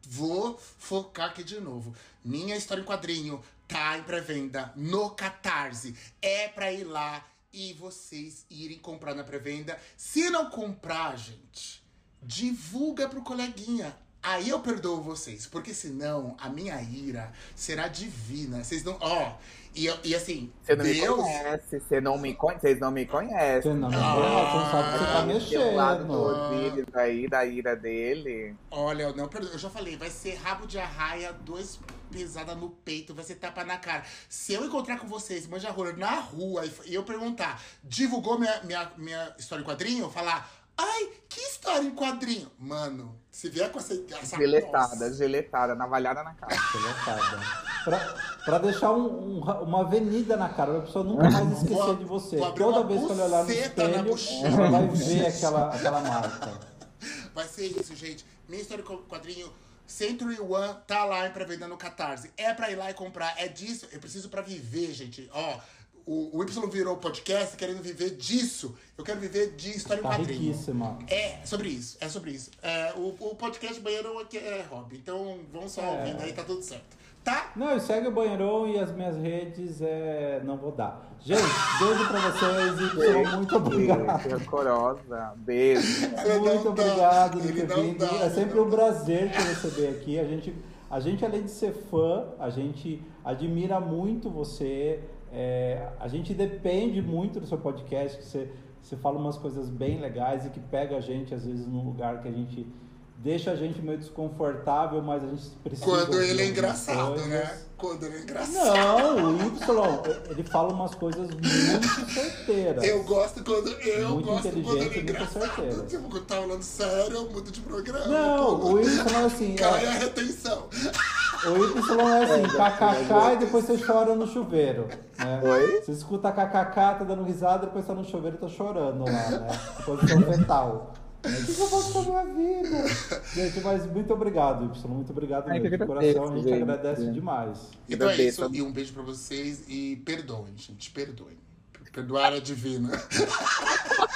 vou focar aqui de novo. Minha história em quadrinho tá em pré-venda no Catarse. É pra ir lá e vocês irem comprar na pré-venda. Se não comprar, gente, divulga pro coleguinha. Aí eu perdoo vocês, porque senão a minha ira será divina. Vocês não. Ó, e, e assim, Você não me Deus. conhece, você não me conhece, vocês não me conhecem. Você não, Ah, você não sabe que você tá Esse lado do mexendo. Aí, da ira dele. Olha, eu não perdoo. Eu já falei, vai ser rabo de arraia, dois pesada no peito, vai ser tapa na cara. Se eu encontrar com vocês, manja rola, na rua, e- eu perguntar, divulgou minha, minha, minha história em quadrinho? Falar, ai, que história em quadrinho? Mano, se vier com essa. essa Geletada, nossa. geletada, navalhada na cara. Deletada. Pra, pra deixar um- um- uma avenida na cara, pra pessoa nunca mais esquecer Vou- de você. Toda vez que ela olhar no espelho, vai ver aquela, aquela marca. Vai ser isso, gente. Minha história em quadrinho. Century One tá lá em pré-venda no Catarse. É pra ir lá e comprar. É disso. Eu preciso pra viver, gente. Ó, o, o Y virou podcast querendo viver disso. Eu quero viver de história Tá em quadrinho. riquíssima. É, sobre isso, é sobre isso. É, o, o podcast Banheirão aqui é hobby, então vamos só É. ouvindo aí, tá tudo certo. Tá? Não, e segue o Banheirão e as minhas redes, é... não vou dar. Gente, beijo pra vocês e muito obrigado. Que rancorosa. Beijo. Muito obrigado de ele ter vindo. é sempre um prazer te receber aqui. A gente, a gente, além de ser fã, a gente admira muito você. É, a gente depende muito do seu podcast, que você, você fala umas coisas bem legais e que pega a gente, às vezes, num lugar que a gente deixa a gente meio desconfortável, mas a gente precisa. Quando ele é engraçado, coisas. né? Quando ele é engraçado. Não, o Y, ele fala umas coisas muito certeiras. Eu gosto quando. Eu Muito gosto quando ele é inteligente muito engraçado. Tipo, quando tá falando sério, eu mudo de programa. Não, o Y é assim. Cai é- a retenção. O Y é assim, kkk e depois você chora no chuveiro. Né? Oi? Você escuta kkk, tá dando risada, depois tá no chuveiro e tá chorando lá, né? Posição fetal. O que que eu faço com a minha vida? Gente, mas muito obrigado, Y. Muito obrigado mesmo. De coração, a gente gente. agradece demais. Então é isso. E um beijo pra vocês. E perdoem, gente. Perdoem. Perdoar é divina.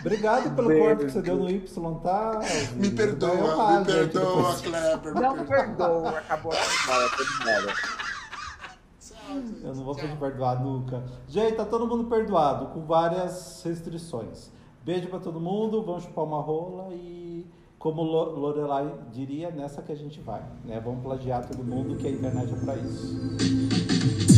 Obrigado pelo Beijo. corpo que você deu no Y, tá? Me perdoa, me perdoa. Kleber. me Não perdoa. perdoa, acabou a embora. Eu não vou pedir perdoar nunca. Gente, tá todo mundo perdoado, com várias restrições. Beijo pra todo mundo, vamos chupar uma rola e, como Lo- Lorelai diria, nessa que a gente vai. Né? Vamos plagiar todo mundo, que a internet é pra isso.